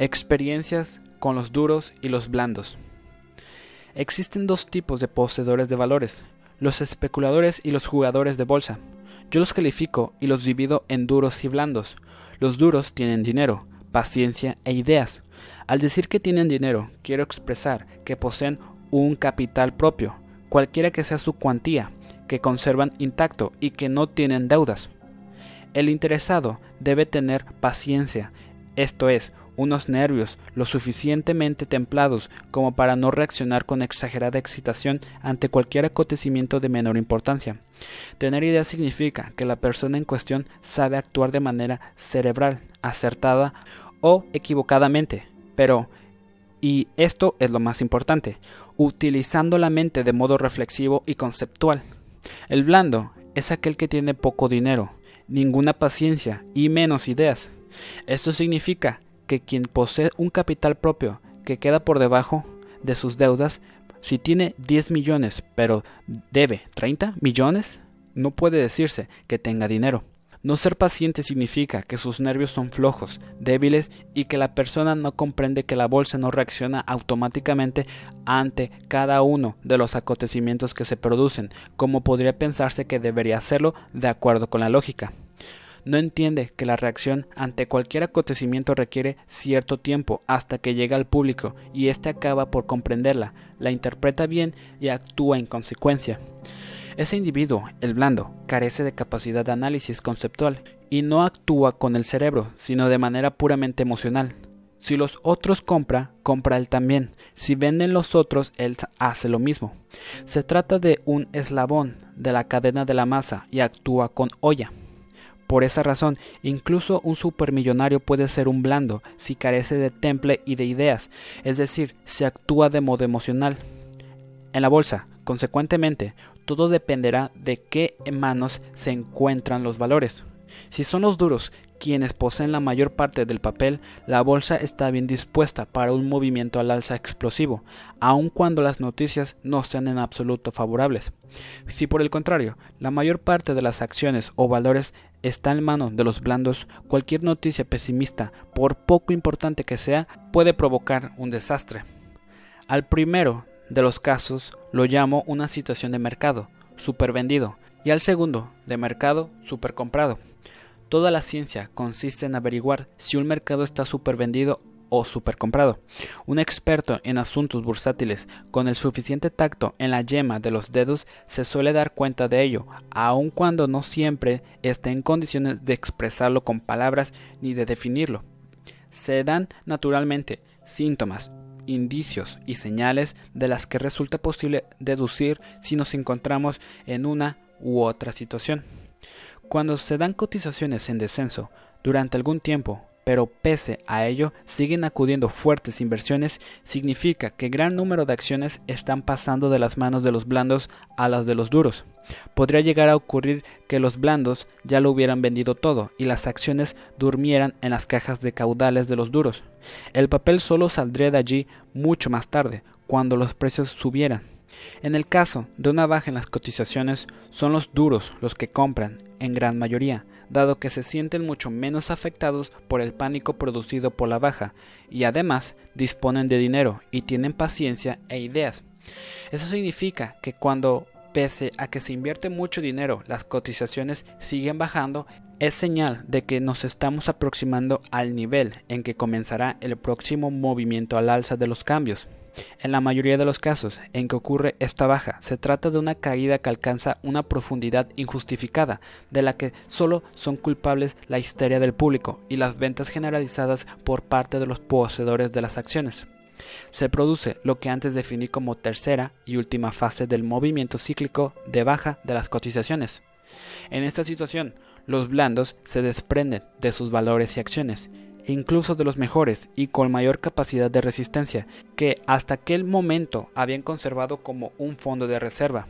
Experiencias con los duros y los blandos. Existen dos tipos de poseedores de valores, los especuladores y los jugadores de bolsa. Yo los califico y los divido en duros y blandos. Los duros tienen dinero, paciencia e ideas. Al decir que tienen dinero, quiero expresar que poseen un capital propio, cualquiera que sea su cuantía, que conservan intacto y que no tienen deudas. El interesado debe tener paciencia, esto es, unos nervios lo suficientemente templados como para no reaccionar con exagerada excitación ante cualquier acontecimiento de menor importancia. Tener idea significa que la persona en cuestión sabe actuar de manera cerebral, acertada o equivocadamente, pero, y esto es lo más importante, utilizando la mente de modo reflexivo y conceptual. El blando es aquel que tiene poco dinero, ninguna paciencia y menos ideas. Esto significa que quien posee un capital propio que queda por debajo de sus deudas, si tiene 10 millones pero debe 30 millones, no puede decirse que tenga dinero. No ser paciente significa que sus nervios son flojos, débiles y que la persona no comprende que la bolsa no reacciona automáticamente ante cada uno de los acontecimientos que se producen, como podría pensarse que debería hacerlo de acuerdo con la lógica no entiende que la reacción ante cualquier acontecimiento requiere cierto tiempo hasta que llega al público y éste acaba por comprenderla, la interpreta bien y actúa en consecuencia. Ese individuo, el blando, carece de capacidad de análisis conceptual y no actúa con el cerebro, sino de manera puramente emocional. Si los otros compra, compra él también. Si venden los otros, él hace lo mismo. Se trata de un eslabón de la cadena de la masa y actúa con olla. Por esa razón, incluso un supermillonario puede ser un blando si carece de temple y de ideas, es decir, si actúa de modo emocional. En la bolsa, consecuentemente, todo dependerá de qué manos se encuentran los valores. Si son los duros quienes poseen la mayor parte del papel, la bolsa está bien dispuesta para un movimiento al alza explosivo, aun cuando las noticias no sean en absoluto favorables. Si por el contrario, la mayor parte de las acciones o valores está en manos de los blandos, cualquier noticia pesimista, por poco importante que sea, puede provocar un desastre. Al primero de los casos lo llamo una situación de mercado, supervendido, y al segundo, de mercado, supercomprado. Toda la ciencia consiste en averiguar si un mercado está supervendido o supercomprado. Un experto en asuntos bursátiles con el suficiente tacto en la yema de los dedos se suele dar cuenta de ello, aun cuando no siempre esté en condiciones de expresarlo con palabras ni de definirlo. Se dan naturalmente síntomas, indicios y señales de las que resulta posible deducir si nos encontramos en una u otra situación. Cuando se dan cotizaciones en descenso durante algún tiempo pero pese a ello siguen acudiendo fuertes inversiones, significa que gran número de acciones están pasando de las manos de los blandos a las de los duros. Podría llegar a ocurrir que los blandos ya lo hubieran vendido todo y las acciones durmieran en las cajas de caudales de los duros. El papel solo saldría de allí mucho más tarde, cuando los precios subieran. En el caso de una baja en las cotizaciones, son los duros los que compran, en gran mayoría, dado que se sienten mucho menos afectados por el pánico producido por la baja, y además disponen de dinero y tienen paciencia e ideas. Eso significa que cuando pese a que se invierte mucho dinero, las cotizaciones siguen bajando, es señal de que nos estamos aproximando al nivel en que comenzará el próximo movimiento al alza de los cambios. En la mayoría de los casos en que ocurre esta baja, se trata de una caída que alcanza una profundidad injustificada, de la que solo son culpables la histeria del público y las ventas generalizadas por parte de los poseedores de las acciones. Se produce lo que antes definí como tercera y última fase del movimiento cíclico de baja de las cotizaciones. En esta situación, los blandos se desprenden de sus valores y acciones incluso de los mejores y con mayor capacidad de resistencia, que hasta aquel momento habían conservado como un fondo de reserva.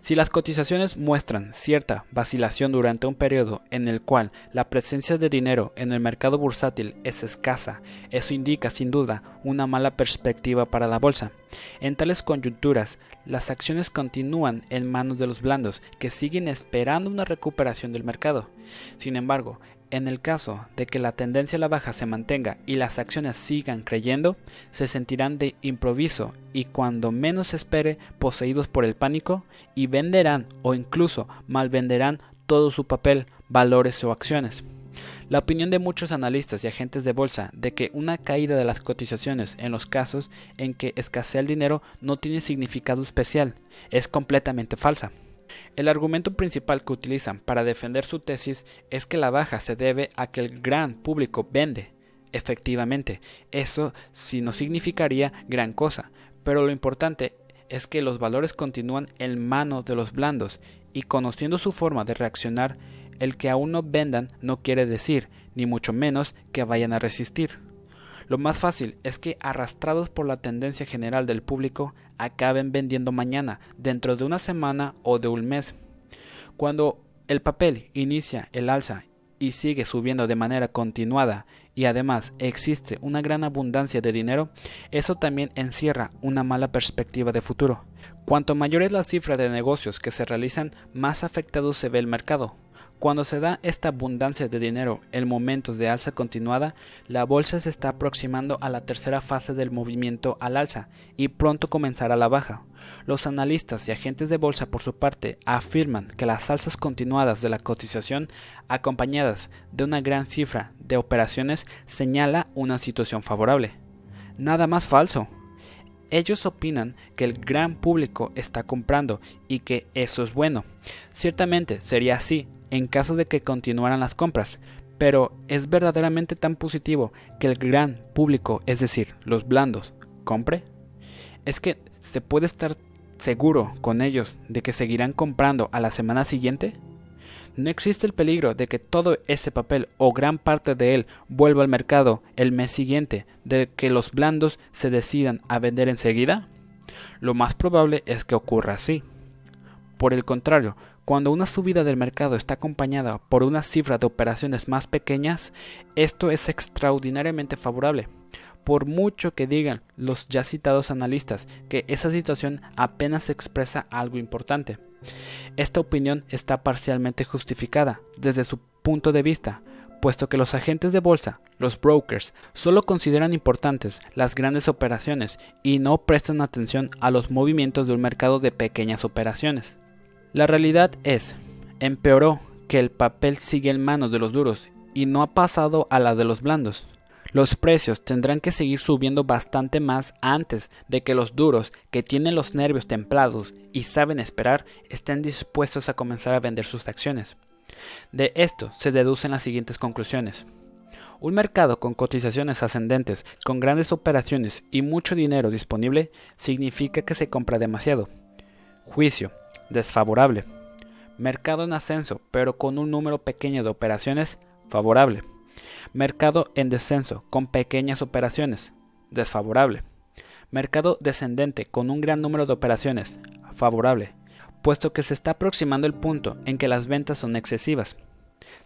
Si las cotizaciones muestran cierta vacilación durante un periodo en el cual la presencia de dinero en el mercado bursátil es escasa, eso indica sin duda una mala perspectiva para la bolsa. En tales coyunturas, las acciones continúan en manos de los blandos que siguen esperando una recuperación del mercado. Sin embargo, en el caso de que la tendencia a la baja se mantenga y las acciones sigan creyendo, se sentirán de improviso y cuando menos se espere poseídos por el pánico y venderán o incluso malvenderán todo su papel, valores o acciones. La opinión de muchos analistas y agentes de bolsa de que una caída de las cotizaciones en los casos en que escasea el dinero no tiene significado especial es completamente falsa. El argumento principal que utilizan para defender su tesis es que la baja se debe a que el gran público vende. Efectivamente, eso sí no significaría gran cosa, pero lo importante es que los valores continúan en manos de los blandos y conociendo su forma de reaccionar, el que aún no vendan no quiere decir, ni mucho menos, que vayan a resistir. Lo más fácil es que, arrastrados por la tendencia general del público, acaben vendiendo mañana, dentro de una semana o de un mes. Cuando el papel inicia el alza y sigue subiendo de manera continuada y además existe una gran abundancia de dinero, eso también encierra una mala perspectiva de futuro. Cuanto mayor es la cifra de negocios que se realizan, más afectado se ve el mercado, cuando se da esta abundancia de dinero en momentos de alza continuada, la bolsa se está aproximando a la tercera fase del movimiento al alza y pronto comenzará la baja. Los analistas y agentes de bolsa por su parte afirman que las alzas continuadas de la cotización acompañadas de una gran cifra de operaciones señala una situación favorable. Nada más falso. Ellos opinan que el gran público está comprando y que eso es bueno. Ciertamente sería así en caso de que continuaran las compras, pero ¿es verdaderamente tan positivo que el gran público, es decir, los blandos, compre? ¿Es que se puede estar seguro con ellos de que seguirán comprando a la semana siguiente? ¿No existe el peligro de que todo ese papel o gran parte de él vuelva al mercado el mes siguiente, de que los blandos se decidan a vender enseguida? Lo más probable es que ocurra así. Por el contrario, cuando una subida del mercado está acompañada por una cifra de operaciones más pequeñas, esto es extraordinariamente favorable. Por mucho que digan los ya citados analistas que esa situación apenas expresa algo importante. Esta opinión está parcialmente justificada desde su punto de vista, puesto que los agentes de bolsa, los brokers, solo consideran importantes las grandes operaciones y no prestan atención a los movimientos de un mercado de pequeñas operaciones. La realidad es, empeoró que el papel sigue en manos de los duros y no ha pasado a la de los blandos. Los precios tendrán que seguir subiendo bastante más antes de que los duros, que tienen los nervios templados y saben esperar, estén dispuestos a comenzar a vender sus acciones. De esto se deducen las siguientes conclusiones. Un mercado con cotizaciones ascendentes, con grandes operaciones y mucho dinero disponible, significa que se compra demasiado. Juicio desfavorable. Mercado en ascenso, pero con un número pequeño de operaciones, favorable. Mercado en descenso, con pequeñas operaciones, desfavorable. Mercado descendente, con un gran número de operaciones, favorable, puesto que se está aproximando el punto en que las ventas son excesivas.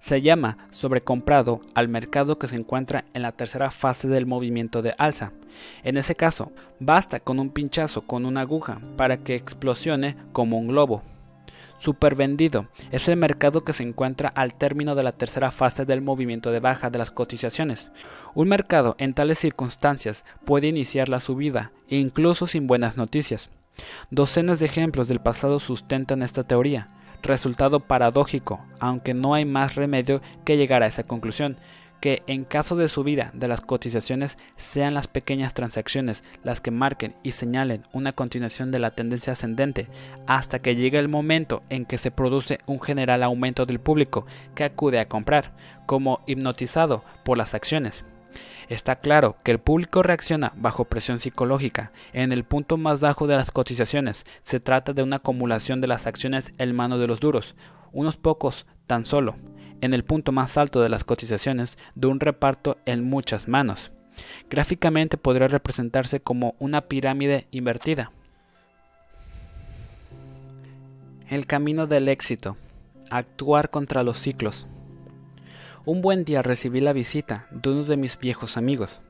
Se llama sobrecomprado al mercado que se encuentra en la tercera fase del movimiento de alza. En ese caso, basta con un pinchazo con una aguja para que explosione como un globo. Supervendido es el mercado que se encuentra al término de la tercera fase del movimiento de baja de las cotizaciones. Un mercado en tales circunstancias puede iniciar la subida, incluso sin buenas noticias. Docenas de ejemplos del pasado sustentan esta teoría resultado paradójico, aunque no hay más remedio que llegar a esa conclusión, que en caso de subida de las cotizaciones sean las pequeñas transacciones las que marquen y señalen una continuación de la tendencia ascendente hasta que llegue el momento en que se produce un general aumento del público que acude a comprar, como hipnotizado por las acciones. Está claro que el público reacciona bajo presión psicológica. En el punto más bajo de las cotizaciones se trata de una acumulación de las acciones en mano de los duros, unos pocos tan solo. En el punto más alto de las cotizaciones de un reparto en muchas manos. Gráficamente podría representarse como una pirámide invertida. El camino del éxito. Actuar contra los ciclos. Un buen día recibí la visita de uno de mis viejos amigos.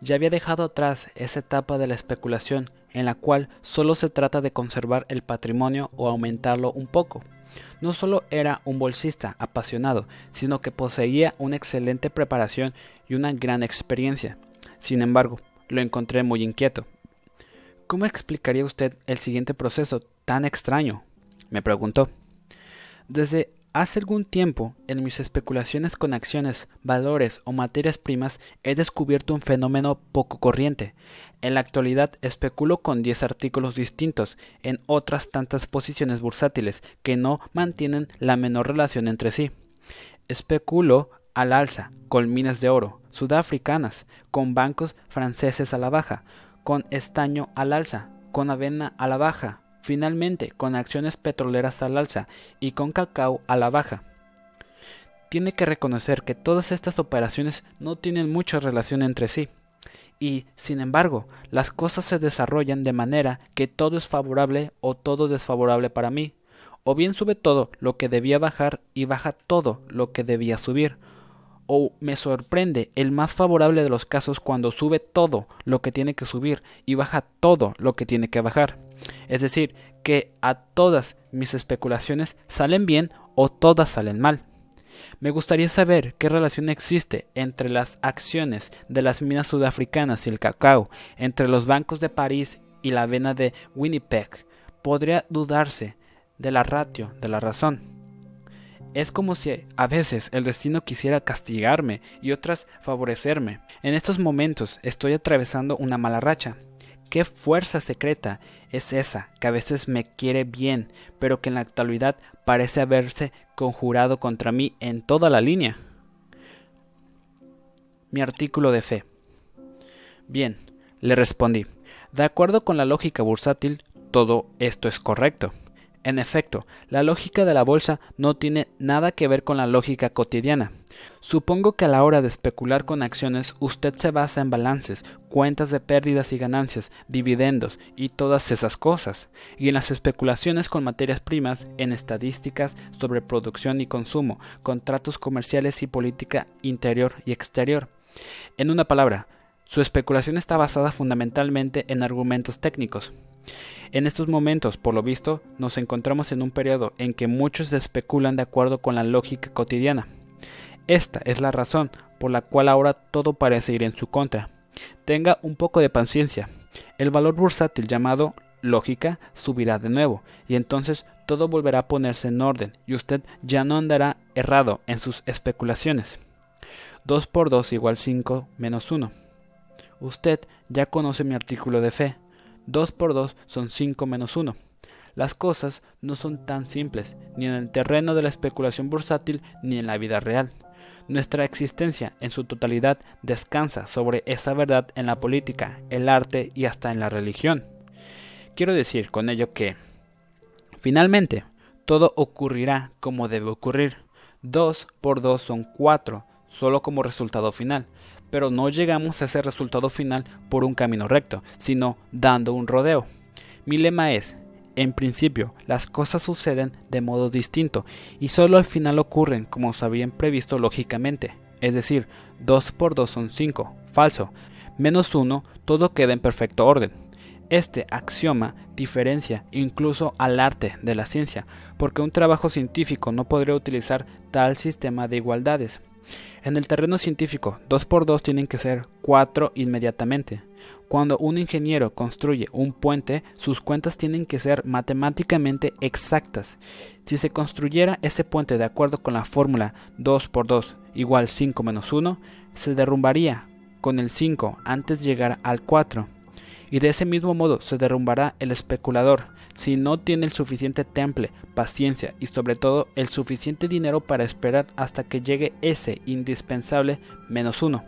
Ya había dejado atrás esa etapa de la especulación en la cual solo se trata de conservar el patrimonio o aumentarlo un poco. No solo era un bolsista apasionado, sino que poseía una excelente preparación y una gran experiencia. Sin embargo, lo encontré muy inquieto. ¿Cómo explicaría usted el siguiente proceso tan extraño? me preguntó. Desde hace algún tiempo, en mis especulaciones con acciones, valores o materias primas, he descubierto un fenómeno poco corriente. En la actualidad especulo con 10 artículos distintos en otras tantas posiciones bursátiles que no mantienen la menor relación entre sí. Especulo al alza con minas de oro sudafricanas, con bancos franceses a la baja, con estaño al alza, con avena a la baja, finalmente con acciones petroleras al alza y con cacao a la baja. Tiene que reconocer que todas estas operaciones no tienen mucha relación entre sí. Y, sin embargo, las cosas se desarrollan de manera que todo es favorable o todo desfavorable para mí. O bien sube todo lo que debía bajar y baja todo lo que debía subir, o me sorprende el más favorable de los casos cuando sube todo lo que tiene que subir y baja todo lo que tiene que bajar. Es decir, que a todas mis especulaciones salen bien o todas salen mal. Me gustaría saber qué relación existe entre las acciones de las minas sudafricanas y el cacao, entre los bancos de París y la avena de Winnipeg. Podría dudarse de la ratio de la razón. Es como si a veces el destino quisiera castigarme y otras favorecerme. En estos momentos estoy atravesando una mala racha. ¿Qué fuerza secreta es esa que a veces me quiere bien, pero que en la actualidad parece haberse conjurado contra mí en toda la línea? Mi artículo de fe. Bien, le respondí. De acuerdo con la lógica bursátil, todo esto es correcto. En efecto, la lógica de la bolsa no tiene nada que ver con la lógica cotidiana. Supongo que a la hora de especular con acciones usted se basa en balances, cuentas de pérdidas y ganancias, dividendos y todas esas cosas, y en las especulaciones con materias primas, en estadísticas sobre producción y consumo, contratos comerciales y política interior y exterior. En una palabra, su especulación está basada fundamentalmente en argumentos técnicos. En estos momentos, por lo visto, nos encontramos en un periodo en que muchos especulan de acuerdo con la lógica cotidiana. Esta es la razón por la cual ahora todo parece ir en su contra. Tenga un poco de paciencia. El valor bursátil llamado lógica subirá de nuevo, y entonces todo volverá a ponerse en orden, y usted ya no andará errado en sus especulaciones. 2 por 2 igual 5 menos 1. Usted ya conoce mi artículo de fe. 2 por 2 son 5 menos 1. Las cosas no son tan simples, ni en el terreno de la especulación bursátil ni en la vida real. Nuestra existencia en su totalidad descansa sobre esa verdad en la política, el arte y hasta en la religión. Quiero decir con ello que, finalmente, todo ocurrirá como debe ocurrir. 2 por 2 son 4, solo como resultado final, pero no llegamos a ese resultado final por un camino recto, sino dando un rodeo. Mi lema es, en principio, las cosas suceden de modo distinto y solo al final ocurren como se habían previsto lógicamente, es decir, 2 por 2 son 5, falso, menos 1, todo queda en perfecto orden. Este axioma diferencia incluso al arte de la ciencia, porque un trabajo científico no podría utilizar tal sistema de igualdades. En el terreno científico, 2 por 2 tienen que ser 4 inmediatamente. Cuando un ingeniero construye un puente, sus cuentas tienen que ser matemáticamente exactas. Si se construyera ese puente de acuerdo con la fórmula 2 por 2 igual 5 menos 1, se derrumbaría con el 5 antes de llegar al 4. Y de ese mismo modo se derrumbará el especulador, si no tiene el suficiente temple, paciencia y sobre todo el suficiente dinero para esperar hasta que llegue ese indispensable menos uno.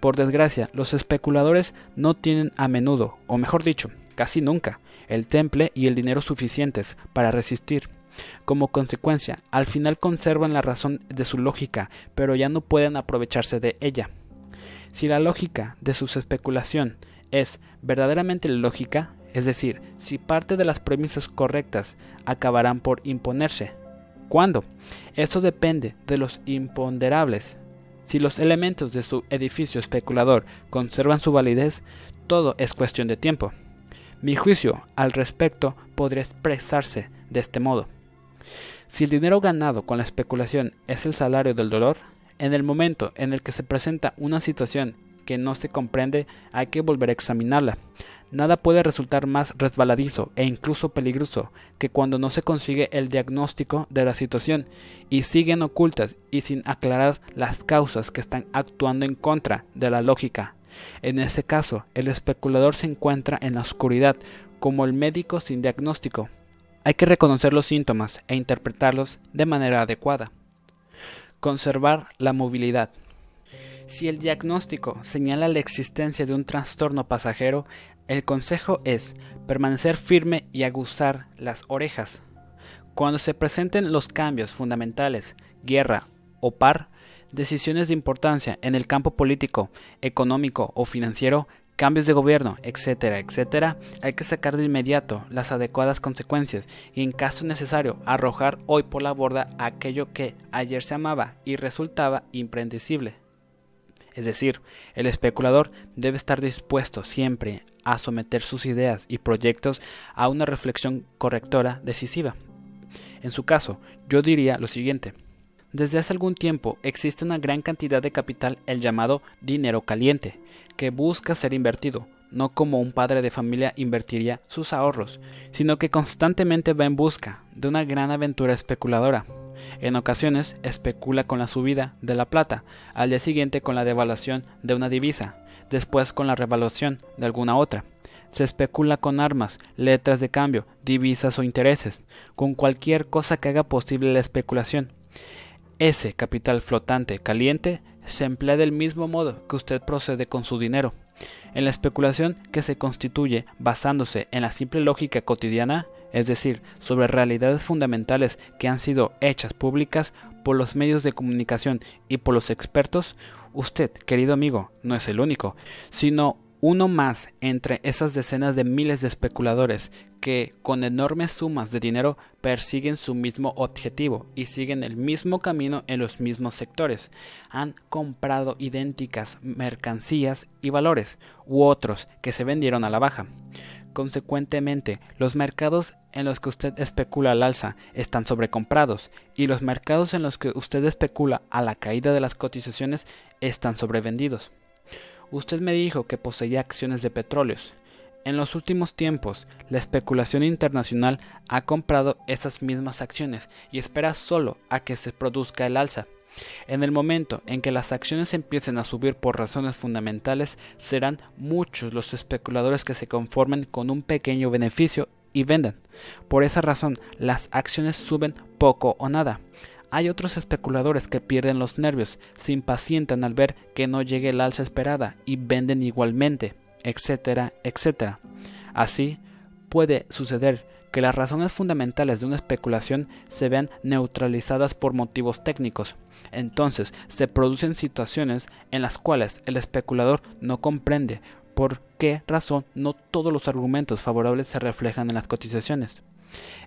Por desgracia, los especuladores no tienen a menudo, o mejor dicho, casi nunca, el temple y el dinero suficientes para resistir. Como consecuencia, al final conservan la razón de su lógica, pero ya no pueden aprovecharse de ella. Si la lógica de su especulación es verdaderamente lógica, es decir, si parte de las premisas correctas acabarán por imponerse. ¿Cuándo? Eso depende de los imponderables. Si los elementos de su edificio especulador conservan su validez, todo es cuestión de tiempo. Mi juicio al respecto podría expresarse de este modo. Si el dinero ganado con la especulación es el salario del dolor, en el momento en el que se presenta una situación que no se comprende, hay que volver a examinarla. Nada puede resultar más resbaladizo e incluso peligroso que cuando no se consigue el diagnóstico de la situación y siguen ocultas y sin aclarar las causas que están actuando en contra de la lógica. En ese caso, el especulador se encuentra en la oscuridad como el médico sin diagnóstico. Hay que reconocer los síntomas e interpretarlos de manera adecuada. Conservar la movilidad. Si el diagnóstico señala la existencia de un trastorno pasajero, el consejo es permanecer firme y aguzar las orejas. Cuando se presenten los cambios fundamentales, guerra o par, decisiones de importancia en el campo político, económico o financiero, cambios de gobierno, etcétera, etcétera, hay que sacar de inmediato las adecuadas consecuencias y en caso necesario arrojar hoy por la borda aquello que ayer se amaba y resultaba impredecible. Es decir, el especulador debe estar dispuesto siempre a someter sus ideas y proyectos a una reflexión correctora decisiva. En su caso, yo diría lo siguiente. Desde hace algún tiempo existe una gran cantidad de capital, el llamado dinero caliente, que busca ser invertido, no como un padre de familia invertiría sus ahorros, sino que constantemente va en busca de una gran aventura especuladora. En ocasiones especula con la subida de la plata, al día siguiente con la devaluación de una divisa, después con la revaluación de alguna otra. Se especula con armas, letras de cambio, divisas o intereses, con cualquier cosa que haga posible la especulación. Ese capital flotante caliente se emplea del mismo modo que usted procede con su dinero. En la especulación que se constituye basándose en la simple lógica cotidiana, es decir, sobre realidades fundamentales que han sido hechas públicas por los medios de comunicación y por los expertos, usted, querido amigo, no es el único, sino uno más entre esas decenas de miles de especuladores que, con enormes sumas de dinero, persiguen su mismo objetivo y siguen el mismo camino en los mismos sectores. Han comprado idénticas mercancías y valores, u otros que se vendieron a la baja. Consecuentemente, los mercados en los que usted especula al alza están sobrecomprados y los mercados en los que usted especula a la caída de las cotizaciones están sobrevendidos. Usted me dijo que poseía acciones de petróleos. En los últimos tiempos, la especulación internacional ha comprado esas mismas acciones y espera solo a que se produzca el alza. En el momento en que las acciones empiecen a subir por razones fundamentales, serán muchos los especuladores que se conformen con un pequeño beneficio y vendan. Por esa razón, las acciones suben poco o nada. Hay otros especuladores que pierden los nervios, se impacientan al ver que no llegue el alza esperada y venden igualmente, etcétera, etcétera. Así, puede suceder que las razones fundamentales de una especulación se vean neutralizadas por motivos técnicos, entonces se producen situaciones en las cuales el especulador no comprende por qué razón no todos los argumentos favorables se reflejan en las cotizaciones.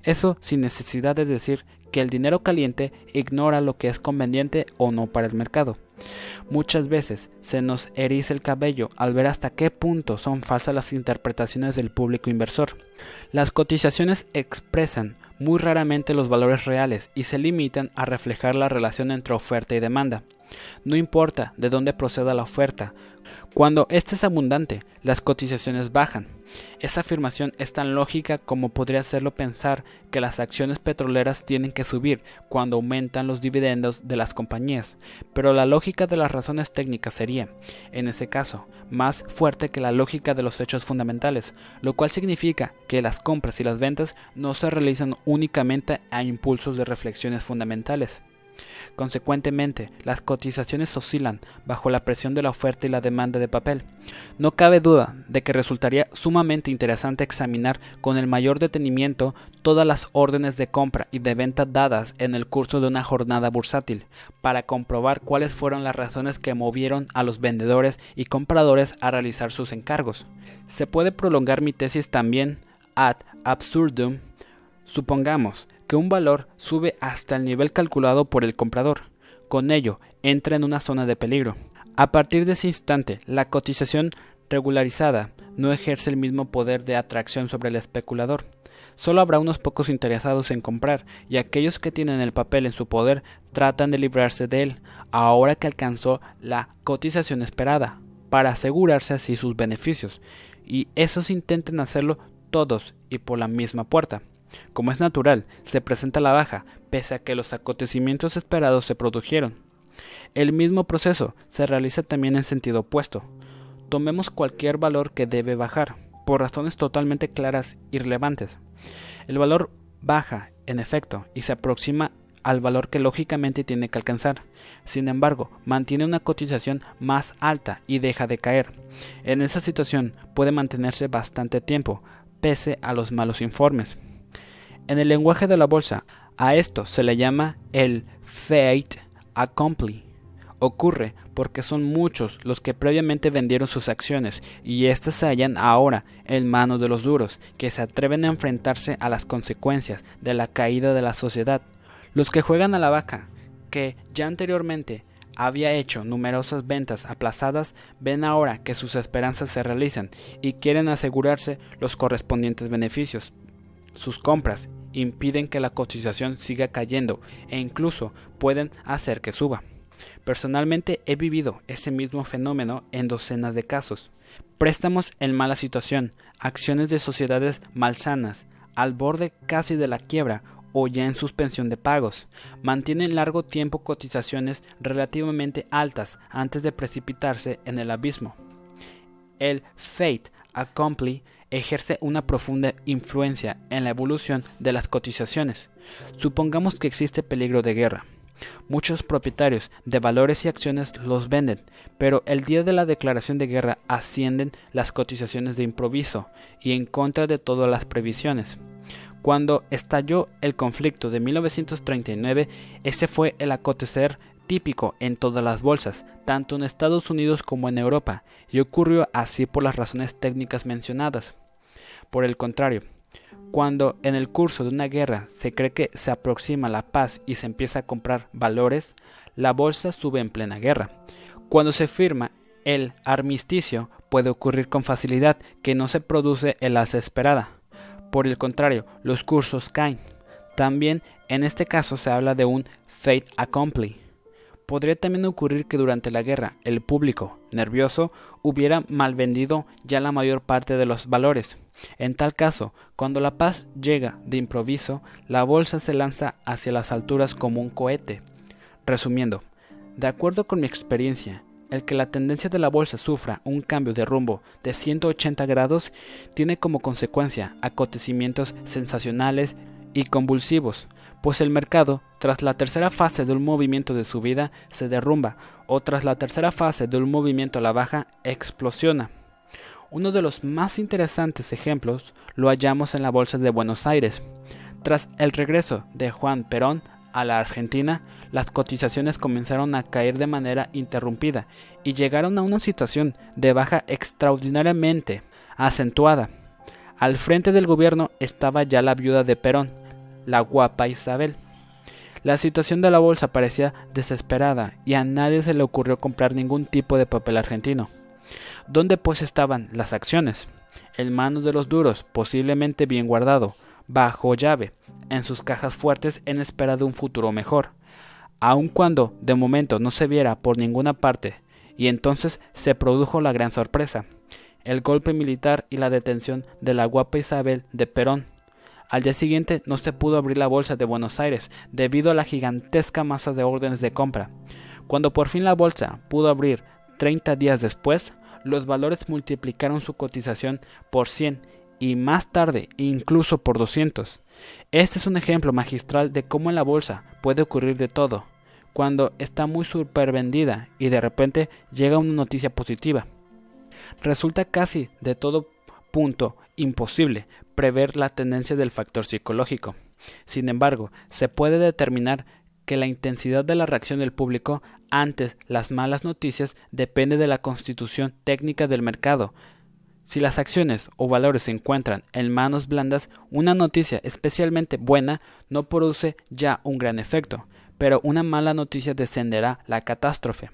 Eso sin necesidad de decir que el dinero caliente ignora lo que es conveniente o no para el mercado. Muchas veces se nos eriza el cabello al ver hasta qué punto son falsas las interpretaciones del público inversor. Las cotizaciones expresan muy raramente los valores reales y se limitan a reflejar la relación entre oferta y demanda. No importa de dónde proceda la oferta, cuando ésta es abundante, las cotizaciones bajan. Esa afirmación es tan lógica como podría hacerlo pensar que las acciones petroleras tienen que subir cuando aumentan los dividendos de las compañías, pero la lógica de las razones técnicas sería, en ese caso, más fuerte que la lógica de los hechos fundamentales, lo cual significa que las compras y las ventas no se realizan únicamente a impulsos de reflexiones fundamentales. Consecuentemente, las cotizaciones oscilan bajo la presión de la oferta y la demanda de papel. No cabe duda de que resultaría sumamente interesante examinar con el mayor detenimiento todas las órdenes de compra y de venta dadas en el curso de una jornada bursátil, para comprobar cuáles fueron las razones que movieron a los vendedores y compradores a realizar sus encargos. Se puede prolongar mi tesis también ad absurdum. Supongamos que un valor sube hasta el nivel calculado por el comprador. Con ello, entra en una zona de peligro. A partir de ese instante, la cotización regularizada no ejerce el mismo poder de atracción sobre el especulador. Solo habrá unos pocos interesados en comprar, y aquellos que tienen el papel en su poder tratan de librarse de él, ahora que alcanzó la cotización esperada, para asegurarse así sus beneficios, y esos intenten hacerlo todos y por la misma puerta. Como es natural, se presenta la baja, pese a que los acontecimientos esperados se produjeron. El mismo proceso se realiza también en sentido opuesto. Tomemos cualquier valor que debe bajar, por razones totalmente claras y relevantes. El valor baja, en efecto, y se aproxima al valor que lógicamente tiene que alcanzar. Sin embargo, mantiene una cotización más alta y deja de caer. En esa situación puede mantenerse bastante tiempo, pese a los malos informes. En el lenguaje de la bolsa, a esto se le llama el fait accompli. Ocurre porque son muchos los que previamente vendieron sus acciones y éstas se hallan ahora en manos de los duros, que se atreven a enfrentarse a las consecuencias de la caída de la sociedad los que juegan a la vaca, que ya anteriormente había hecho numerosas ventas aplazadas, ven ahora que sus esperanzas se realizan y quieren asegurarse los correspondientes beneficios. Sus compras impiden que la cotización siga cayendo e incluso pueden hacer que suba. Personalmente he vivido ese mismo fenómeno en docenas de casos. Préstamos en mala situación, acciones de sociedades malsanas, al borde casi de la quiebra o ya en suspensión de pagos. Mantienen largo tiempo cotizaciones relativamente altas antes de precipitarse en el abismo. El Fate Accompli ejerce una profunda influencia en la evolución de las cotizaciones. Supongamos que existe peligro de guerra. Muchos propietarios de valores y acciones los venden, pero el día de la declaración de guerra ascienden las cotizaciones de improviso y en contra de todas las previsiones. Cuando estalló el conflicto de 1939, ese fue el acontecer típico en todas las bolsas, tanto en Estados Unidos como en Europa, y ocurrió así por las razones técnicas mencionadas. Por el contrario, cuando en el curso de una guerra se cree que se aproxima la paz y se empieza a comprar valores, la bolsa sube en plena guerra. Cuando se firma el armisticio puede ocurrir con facilidad que no se produce el alza esperada. Por el contrario, los cursos caen. También en este caso se habla de un fate accompli. Podría también ocurrir que durante la guerra el público, nervioso, hubiera mal vendido ya la mayor parte de los valores. En tal caso, cuando la paz llega de improviso, la bolsa se lanza hacia las alturas como un cohete. Resumiendo, de acuerdo con mi experiencia, el que la tendencia de la bolsa sufra un cambio de rumbo de 180 grados tiene como consecuencia acontecimientos sensacionales y convulsivos, pues el mercado, tras la tercera fase de un movimiento de subida, se derrumba, o tras la tercera fase de un movimiento a la baja, explosiona. Uno de los más interesantes ejemplos lo hallamos en la Bolsa de Buenos Aires. Tras el regreso de Juan Perón a la Argentina, las cotizaciones comenzaron a caer de manera interrumpida y llegaron a una situación de baja extraordinariamente acentuada. Al frente del gobierno estaba ya la viuda de Perón, la guapa Isabel. La situación de la bolsa parecía desesperada y a nadie se le ocurrió comprar ningún tipo de papel argentino. ¿Dónde pues estaban las acciones? En manos de los duros, posiblemente bien guardado, bajo llave, en sus cajas fuertes en espera de un futuro mejor, aun cuando de momento no se viera por ninguna parte, y entonces se produjo la gran sorpresa, el golpe militar y la detención de la guapa Isabel de Perón. Al día siguiente no se pudo abrir la bolsa de Buenos Aires debido a la gigantesca masa de órdenes de compra. Cuando por fin la bolsa pudo abrir 30 días después, los valores multiplicaron su cotización por 100 y más tarde incluso por 200. Este es un ejemplo magistral de cómo en la bolsa puede ocurrir de todo, cuando está muy supervendida y de repente llega una noticia positiva. Resulta casi de todo punto imposible prever la tendencia del factor psicológico. Sin embargo, se puede determinar que la intensidad de la reacción del público ante las malas noticias depende de la constitución técnica del mercado, si las acciones o valores se encuentran en manos blandas, una noticia especialmente buena no produce ya un gran efecto, pero una mala noticia descenderá la catástrofe.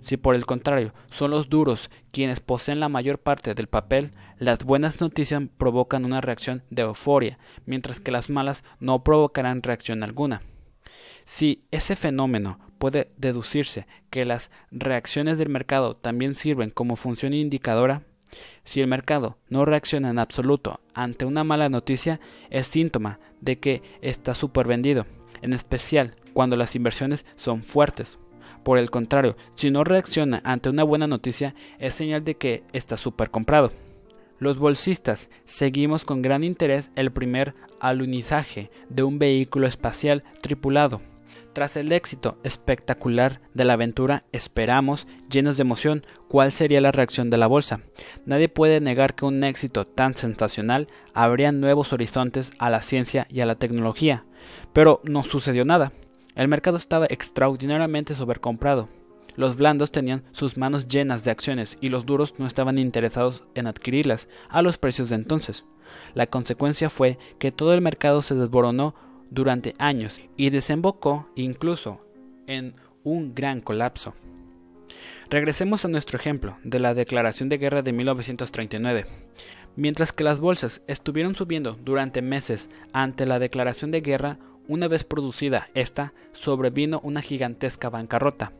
Si por el contrario son los duros quienes poseen la mayor parte del papel, las buenas noticias provocan una reacción de euforia, mientras que las malas no provocarán reacción alguna. Si ese fenómeno puede deducirse que las reacciones del mercado también sirven como función indicadora, si el mercado no reacciona en absoluto ante una mala noticia, es síntoma de que está supervendido, en especial cuando las inversiones son fuertes. Por el contrario, si no reacciona ante una buena noticia, es señal de que está supercomprado. Los bolsistas seguimos con gran interés el primer alunizaje de un vehículo espacial tripulado. Tras el éxito espectacular de la aventura, esperamos, llenos de emoción, cuál sería la reacción de la bolsa. Nadie puede negar que un éxito tan sensacional abría nuevos horizontes a la ciencia y a la tecnología. Pero no sucedió nada. El mercado estaba extraordinariamente sobrecomprado. Los blandos tenían sus manos llenas de acciones y los duros no estaban interesados en adquirirlas a los precios de entonces. La consecuencia fue que todo el mercado se desboronó durante años y desembocó incluso en un gran colapso. Regresemos a nuestro ejemplo de la declaración de guerra de 1939. Mientras que las bolsas estuvieron subiendo durante meses ante la declaración de guerra, una vez producida esta, sobrevino una gigantesca bancarrota.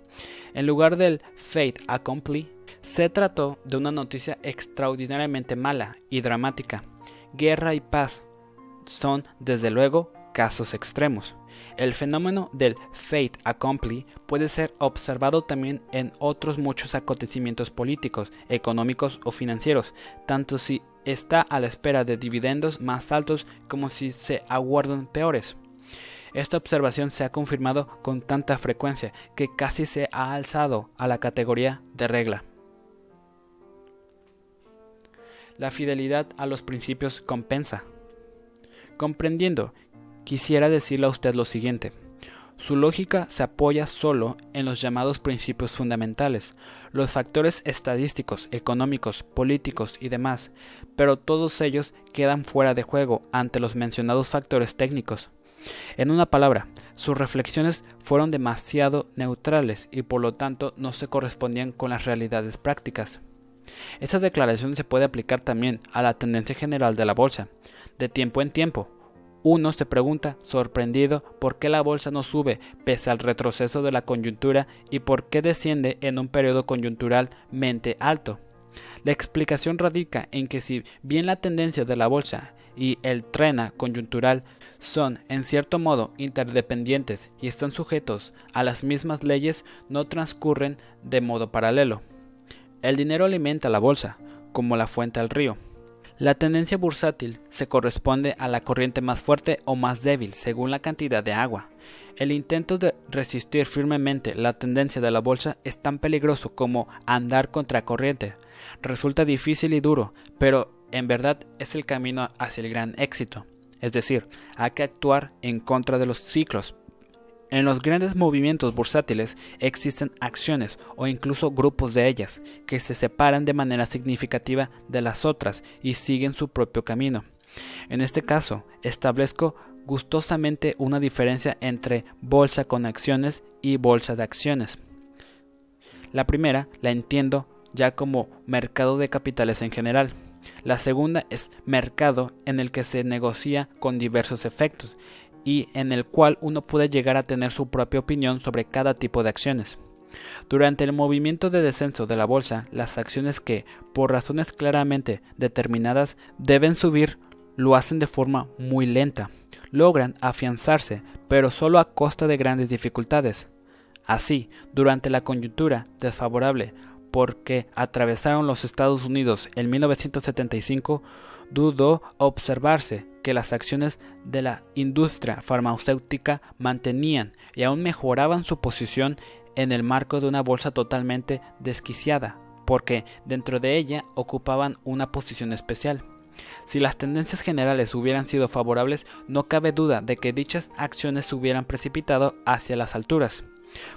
En lugar del fate accompli, se trató de una noticia extraordinariamente mala y dramática. Guerra y paz son, desde luego, casos extremos. El fenómeno del fait accompli puede ser observado también en otros muchos acontecimientos políticos, económicos o financieros, tanto si está a la espera de dividendos más altos como si se aguardan peores. Esta observación se ha confirmado con tanta frecuencia que casi se ha alzado a la categoría de regla. La fidelidad a los principios compensa. Comprendiendo quisiera decirle a usted lo siguiente. Su lógica se apoya solo en los llamados principios fundamentales, los factores estadísticos, económicos, políticos y demás, pero todos ellos quedan fuera de juego ante los mencionados factores técnicos. En una palabra, sus reflexiones fueron demasiado neutrales y por lo tanto no se correspondían con las realidades prácticas. Esa declaración se puede aplicar también a la tendencia general de la bolsa. De tiempo en tiempo, uno se pregunta, sorprendido, por qué la bolsa no sube pese al retroceso de la coyuntura y por qué desciende en un periodo coyunturalmente alto. La explicación radica en que si bien la tendencia de la bolsa y el trena coyuntural son en cierto modo interdependientes y están sujetos a las mismas leyes, no transcurren de modo paralelo. El dinero alimenta la bolsa, como la fuente al río. La tendencia bursátil se corresponde a la corriente más fuerte o más débil según la cantidad de agua. El intento de resistir firmemente la tendencia de la bolsa es tan peligroso como andar contra corriente. Resulta difícil y duro, pero en verdad es el camino hacia el gran éxito. Es decir, hay que actuar en contra de los ciclos en los grandes movimientos bursátiles existen acciones o incluso grupos de ellas que se separan de manera significativa de las otras y siguen su propio camino. En este caso, establezco gustosamente una diferencia entre bolsa con acciones y bolsa de acciones. La primera la entiendo ya como mercado de capitales en general. La segunda es mercado en el que se negocia con diversos efectos y en el cual uno puede llegar a tener su propia opinión sobre cada tipo de acciones. Durante el movimiento de descenso de la bolsa, las acciones que, por razones claramente determinadas, deben subir, lo hacen de forma muy lenta. Logran afianzarse, pero solo a costa de grandes dificultades. Así, durante la coyuntura desfavorable porque atravesaron los Estados Unidos en 1975, dudó observarse que las acciones de la industria farmacéutica mantenían y aún mejoraban su posición en el marco de una bolsa totalmente desquiciada, porque dentro de ella ocupaban una posición especial. Si las tendencias generales hubieran sido favorables, no cabe duda de que dichas acciones se hubieran precipitado hacia las alturas.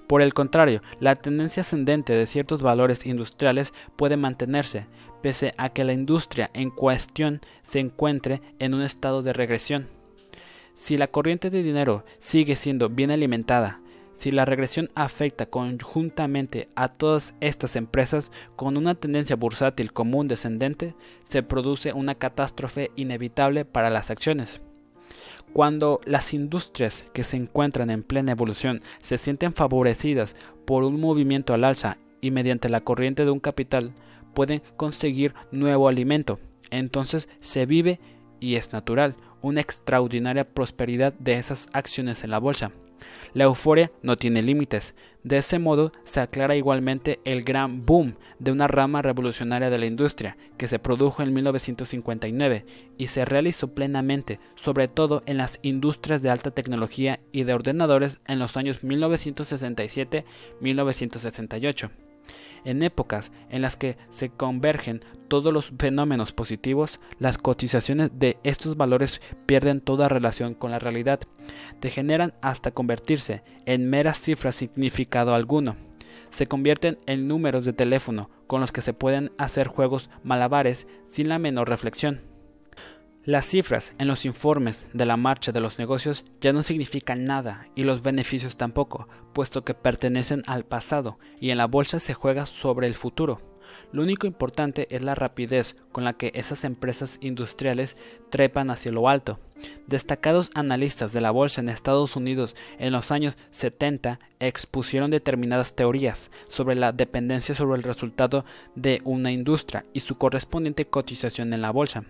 Por el contrario, la tendencia ascendente de ciertos valores industriales puede mantenerse, pese a que la industria en cuestión se encuentre en un estado de regresión. Si la corriente de dinero sigue siendo bien alimentada, Si la regresión afecta conjuntamente a todas estas empresas con una tendencia bursátil común descendente, se produce una catástrofe inevitable para las acciones. Cuando las industrias que se encuentran en plena evolución se sienten favorecidas por un movimiento al alza y mediante la corriente de un capital pueden conseguir nuevo alimento, entonces se vive y es natural una extraordinaria prosperidad de esas acciones en la bolsa. La euforia no tiene límites. De ese modo se aclara igualmente el gran boom de una rama revolucionaria de la industria que se produjo en 1959 y se realizó plenamente, sobre todo en las industrias de alta tecnología y de ordenadores en los años 1967-1968 en épocas en las que se convergen todos los fenómenos positivos, las cotizaciones de estos valores pierden toda relación con la realidad, degeneran hasta convertirse en meras cifras significado alguno. Se convierten en números de teléfono con los que se pueden hacer juegos malabares sin la menor reflexión. Las cifras en los informes de la marcha de los negocios ya no significan nada y los beneficios tampoco, puesto que pertenecen al pasado y en la bolsa se juega sobre el futuro. Lo único importante es la rapidez con la que esas empresas industriales trepan hacia lo alto. Destacados analistas de la bolsa en Estados Unidos en los años 70 expusieron determinadas teorías sobre la dependencia sobre el resultado de una industria y su correspondiente cotización en la bolsa.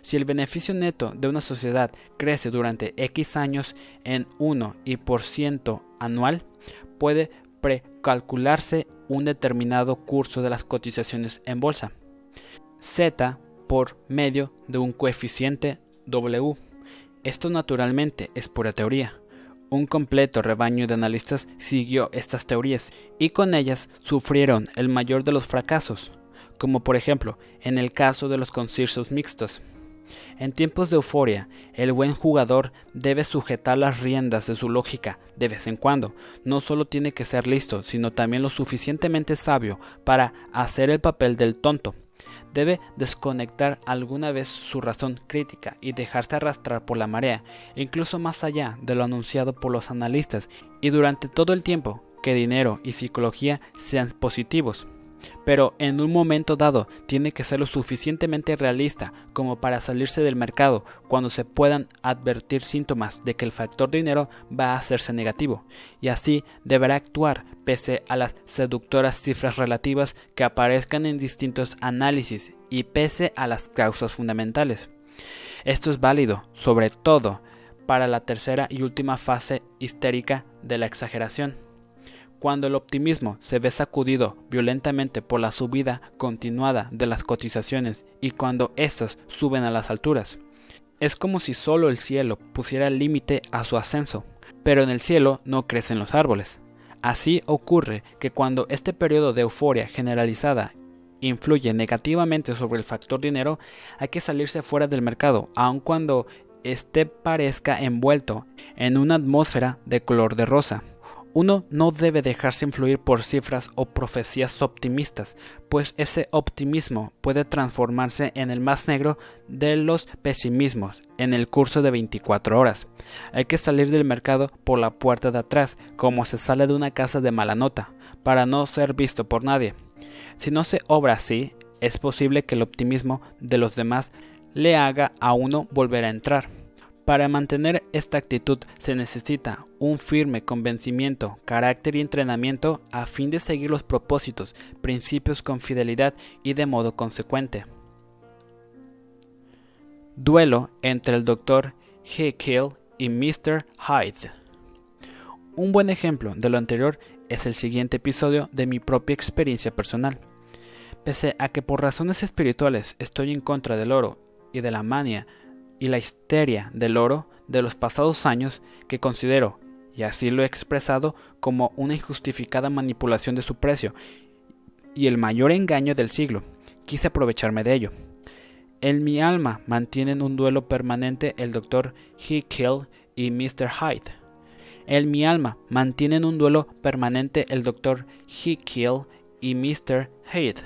Si el beneficio neto de una sociedad crece durante X años en 1 y por ciento anual, puede precalcularse un determinado curso de las cotizaciones en bolsa. Z por medio de un coeficiente W. Esto naturalmente es pura teoría. Un completo rebaño de analistas siguió estas teorías y con ellas sufrieron el mayor de los fracasos como por ejemplo en el caso de los conciertos mixtos. En tiempos de euforia, el buen jugador debe sujetar las riendas de su lógica de vez en cuando. No solo tiene que ser listo, sino también lo suficientemente sabio para hacer el papel del tonto. Debe desconectar alguna vez su razón crítica y dejarse arrastrar por la marea, incluso más allá de lo anunciado por los analistas, y durante todo el tiempo que dinero y psicología sean positivos pero en un momento dado tiene que ser lo suficientemente realista como para salirse del mercado cuando se puedan advertir síntomas de que el factor dinero va a hacerse negativo, y así deberá actuar pese a las seductoras cifras relativas que aparezcan en distintos análisis y pese a las causas fundamentales. Esto es válido, sobre todo, para la tercera y última fase histérica de la exageración cuando el optimismo se ve sacudido violentamente por la subida continuada de las cotizaciones y cuando éstas suben a las alturas. Es como si solo el cielo pusiera límite a su ascenso, pero en el cielo no crecen los árboles. Así ocurre que cuando este periodo de euforia generalizada influye negativamente sobre el factor dinero, hay que salirse fuera del mercado, aun cuando éste parezca envuelto en una atmósfera de color de rosa. Uno no debe dejarse influir por cifras o profecías optimistas, pues ese optimismo puede transformarse en el más negro de los pesimismos en el curso de 24 horas. Hay que salir del mercado por la puerta de atrás, como se sale de una casa de mala nota, para no ser visto por nadie. Si no se obra así, es posible que el optimismo de los demás le haga a uno volver a entrar. Para mantener esta actitud se necesita un firme convencimiento, carácter y entrenamiento a fin de seguir los propósitos, principios con fidelidad y de modo consecuente. Duelo entre el Dr. Jekyll y Mr. Hyde. Un buen ejemplo de lo anterior es el siguiente episodio de mi propia experiencia personal. Pese a que por razones espirituales estoy en contra del oro y de la mania y la histeria del oro de los pasados años que considero, y así lo he expresado, como una injustificada manipulación de su precio y el mayor engaño del siglo. Quise aprovecharme de ello. En mi alma mantienen un duelo permanente el Dr. Hickhill y Mr. Hyde. En mi alma mantienen un duelo permanente el Dr. Hickhill y Mr. Hyde.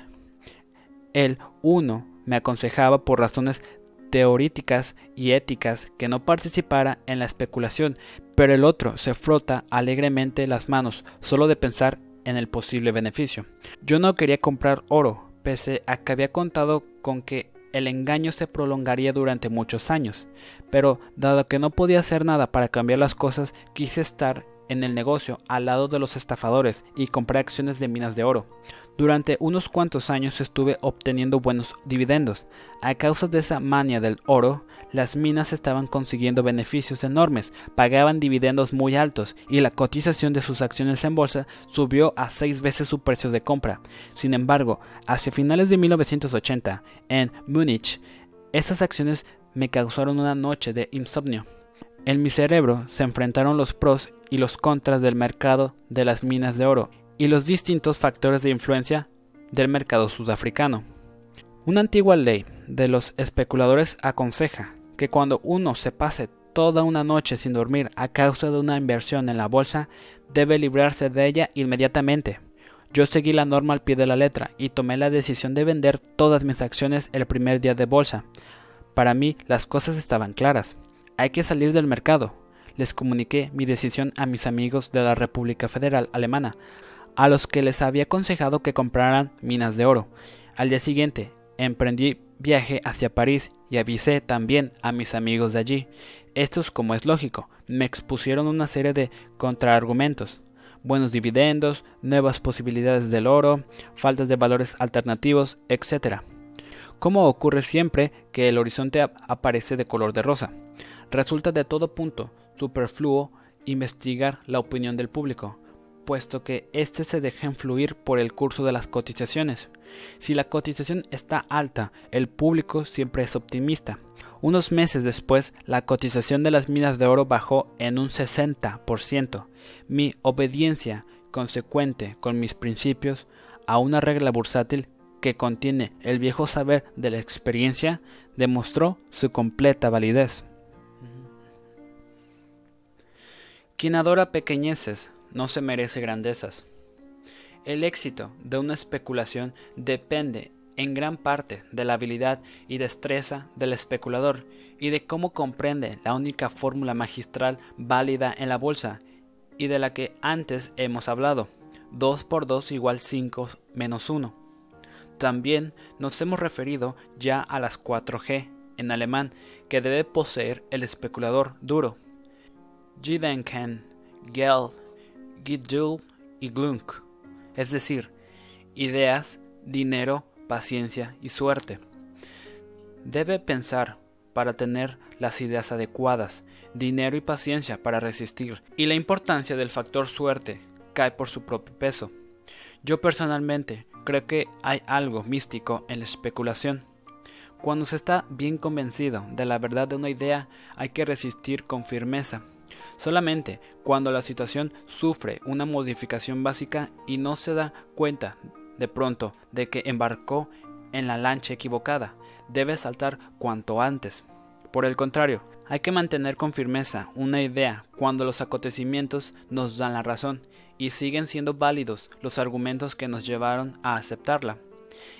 El uno me aconsejaba por razones teoríticas y éticas que no participara en la especulación, pero el otro se frota alegremente las manos solo de pensar en el posible beneficio. Yo no quería comprar oro, pese a que había contado con que el engaño se prolongaría durante muchos años, pero dado que no podía hacer nada para cambiar las cosas, quise estar en el negocio al lado de los estafadores y compré acciones de minas de oro. Durante unos cuantos años estuve obteniendo buenos dividendos. A causa de esa mania del oro, las minas estaban consiguiendo beneficios enormes, pagaban dividendos muy altos y la cotización de sus acciones en bolsa subió a seis veces su precio de compra. Sin embargo, hacia finales de 1980, en Múnich, esas acciones me causaron una noche de insomnio. En mi cerebro se enfrentaron los pros y los contras del mercado de las minas de oro y los distintos factores de influencia del mercado sudafricano. Una antigua ley de los especuladores aconseja que cuando uno se pase toda una noche sin dormir a causa de una inversión en la bolsa, debe librarse de ella inmediatamente. Yo seguí la norma al pie de la letra y tomé la decisión de vender todas mis acciones el primer día de bolsa. Para mí las cosas estaban claras. Hay que salir del mercado. Les comuniqué mi decisión a mis amigos de la República Federal Alemana, a los que les había aconsejado que compraran minas de oro. Al día siguiente, emprendí viaje hacia París y avisé también a mis amigos de allí. Estos, como es lógico, me expusieron una serie de contraargumentos. Buenos dividendos, nuevas posibilidades del oro, faltas de valores alternativos, etc. Como ocurre siempre que el horizonte aparece de color de rosa. Resulta de todo punto superfluo investigar la opinión del público, puesto que éste se deja influir por el curso de las cotizaciones. Si la cotización está alta, el público siempre es optimista. Unos meses después, la cotización de las minas de oro bajó en un 60%. Mi obediencia consecuente con mis principios a una regla bursátil que contiene el viejo saber de la experiencia demostró su completa validez. Quien adora pequeñeces no se merece grandezas. El éxito de una especulación depende en gran parte de la habilidad y destreza del especulador y de cómo comprende la única fórmula magistral válida en la bolsa y de la que antes hemos hablado, 2 por 2 igual 5 menos 1. También nos hemos referido ya a las 4G en alemán que debe poseer el especulador duro. Gedenken, Geld, Geduld y Glunk, es decir, ideas, dinero, paciencia y suerte. Debe pensar para tener las ideas adecuadas, dinero y paciencia para resistir, y la importancia del factor suerte cae por su propio peso. Yo personalmente creo que hay algo místico en la especulación. Cuando se está bien convencido de la verdad de una idea, hay que resistir con firmeza Solamente cuando la situación sufre una modificación básica y no se da cuenta de pronto de que embarcó en la lancha equivocada, debe saltar cuanto antes. Por el contrario, hay que mantener con firmeza una idea cuando los acontecimientos nos dan la razón y siguen siendo válidos los argumentos que nos llevaron a aceptarla.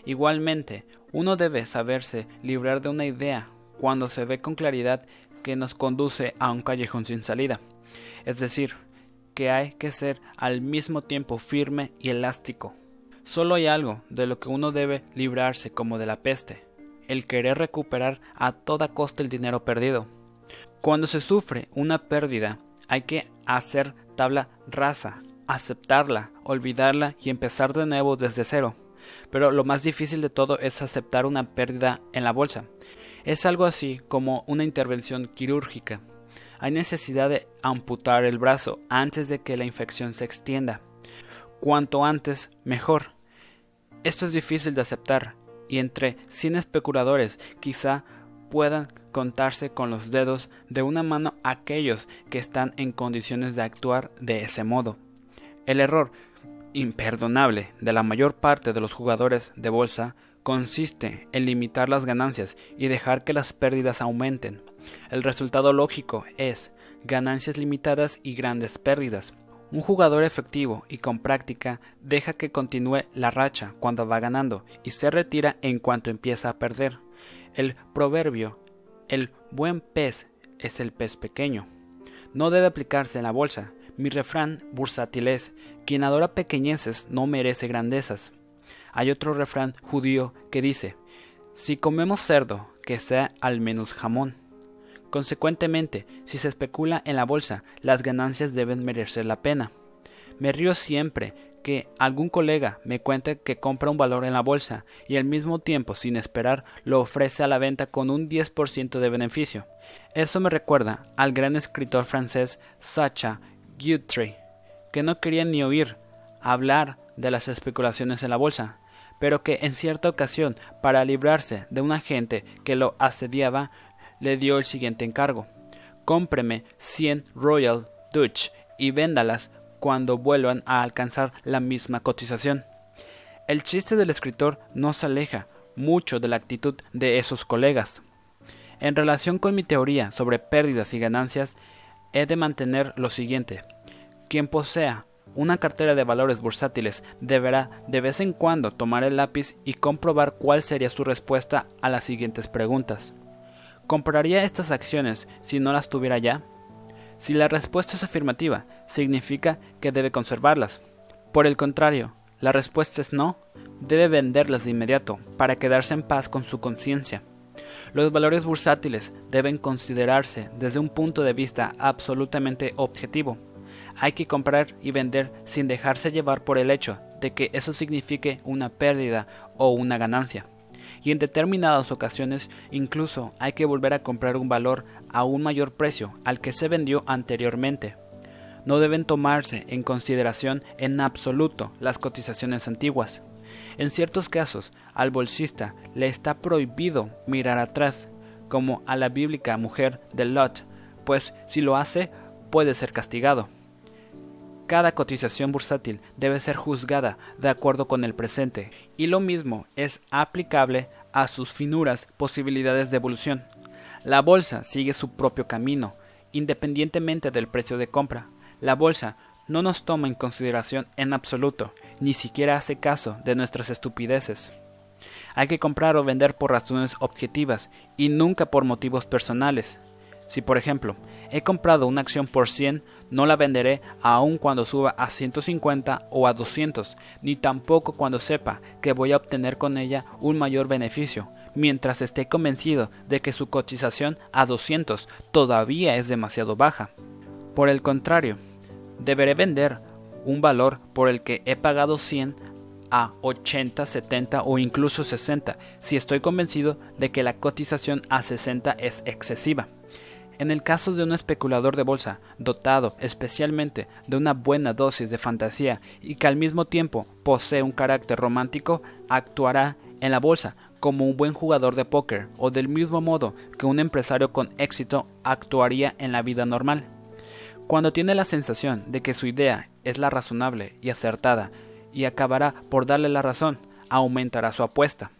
Igualmente, uno debe saberse librar de una idea cuando se ve con claridad que nos conduce a un callejón sin salida. Es decir, que hay que ser al mismo tiempo firme y elástico. Solo hay algo de lo que uno debe librarse como de la peste, el querer recuperar a toda costa el dinero perdido. Cuando se sufre una pérdida, hay que hacer tabla rasa, aceptarla, olvidarla y empezar de nuevo desde cero. Pero lo más difícil de todo es aceptar una pérdida en la bolsa. Es algo así como una intervención quirúrgica. Hay necesidad de amputar el brazo antes de que la infección se extienda. Cuanto antes, mejor. Esto es difícil de aceptar, y entre 100 especuladores quizá puedan contarse con los dedos de una mano aquellos que están en condiciones de actuar de ese modo. El error imperdonable de la mayor parte de los jugadores de bolsa consiste en limitar las ganancias y dejar que las pérdidas aumenten. El resultado lógico es ganancias limitadas y grandes pérdidas. Un jugador efectivo y con práctica deja que continúe la racha cuando va ganando y se retira en cuanto empieza a perder. El proverbio El buen pez es el pez pequeño. No debe aplicarse en la bolsa. Mi refrán bursátil es, quien adora pequeñeces no merece grandezas. Hay otro refrán judío que dice, si comemos cerdo, que sea al menos jamón. Consecuentemente, si se especula en la bolsa, las ganancias deben merecer la pena. Me río siempre que algún colega me cuente que compra un valor en la bolsa y al mismo tiempo, sin esperar, lo ofrece a la venta con un 10% de beneficio. Eso me recuerda al gran escritor francés Sacha Guitry, que no quería ni oír hablar de las especulaciones en la bolsa, pero que en cierta ocasión, para librarse de un agente que lo asediaba, le dio el siguiente encargo. Cómpreme 100 Royal Dutch y véndalas cuando vuelvan a alcanzar la misma cotización. El chiste del escritor no se aleja mucho de la actitud de esos colegas. En relación con mi teoría sobre pérdidas y ganancias, he de mantener lo siguiente. Quien posea una cartera de valores bursátiles deberá de vez en cuando tomar el lápiz y comprobar cuál sería su respuesta a las siguientes preguntas. ¿Compraría estas acciones si no las tuviera ya? Si la respuesta es afirmativa, significa que debe conservarlas. Por el contrario, la respuesta es no, debe venderlas de inmediato para quedarse en paz con su conciencia. Los valores bursátiles deben considerarse desde un punto de vista absolutamente objetivo. Hay que comprar y vender sin dejarse llevar por el hecho de que eso signifique una pérdida o una ganancia y en determinadas ocasiones incluso hay que volver a comprar un valor a un mayor precio al que se vendió anteriormente. No deben tomarse en consideración en absoluto las cotizaciones antiguas. En ciertos casos, al bolsista le está prohibido mirar atrás, como a la bíblica mujer de Lot, pues si lo hace puede ser castigado. Cada cotización bursátil debe ser juzgada de acuerdo con el presente, y lo mismo es aplicable a sus finuras posibilidades de evolución. La bolsa sigue su propio camino, independientemente del precio de compra. La bolsa no nos toma en consideración en absoluto, ni siquiera hace caso de nuestras estupideces. Hay que comprar o vender por razones objetivas y nunca por motivos personales. Si, por ejemplo, he comprado una acción por 100, no la venderé aun cuando suba a 150 o a 200, ni tampoco cuando sepa que voy a obtener con ella un mayor beneficio, mientras esté convencido de que su cotización a 200 todavía es demasiado baja. Por el contrario, deberé vender un valor por el que he pagado 100 a 80, 70 o incluso 60 si estoy convencido de que la cotización a 60 es excesiva. En el caso de un especulador de bolsa, dotado especialmente de una buena dosis de fantasía y que al mismo tiempo posee un carácter romántico, actuará en la bolsa como un buen jugador de póker o del mismo modo que un empresario con éxito actuaría en la vida normal. Cuando tiene la sensación de que su idea es la razonable y acertada y acabará por darle la razón, aumentará su apuesta.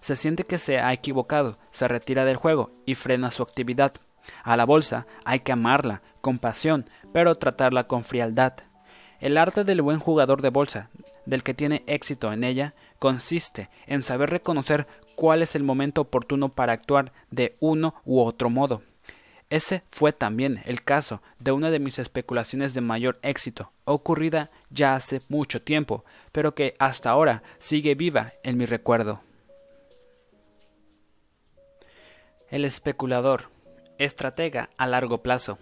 Se siente que se ha equivocado, se retira del juego y frena su actividad a la bolsa hay que amarla con pasión, pero tratarla con frialdad. El arte del buen jugador de bolsa, del que tiene éxito en ella, consiste en saber reconocer cuál es el momento oportuno para actuar de uno u otro modo. Ese fue también el caso de una de mis especulaciones de mayor éxito, ocurrida ya hace mucho tiempo, pero que hasta ahora sigue viva en mi recuerdo. El especulador estratega a largo plazo.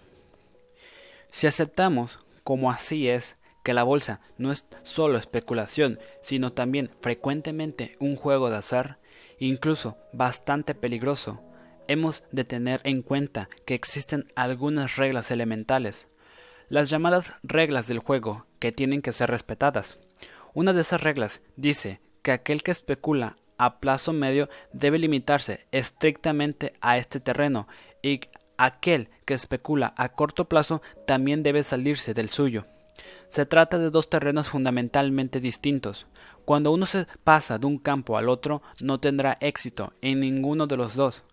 Si aceptamos, como así es, que la bolsa no es solo especulación, sino también frecuentemente un juego de azar, incluso bastante peligroso, hemos de tener en cuenta que existen algunas reglas elementales, las llamadas reglas del juego, que tienen que ser respetadas. Una de esas reglas dice que aquel que especula a plazo medio debe limitarse estrictamente a este terreno y aquel que especula a corto plazo también debe salirse del suyo. Se trata de dos terrenos fundamentalmente distintos. Cuando uno se pasa de un campo al otro, no tendrá éxito en ninguno de los dos.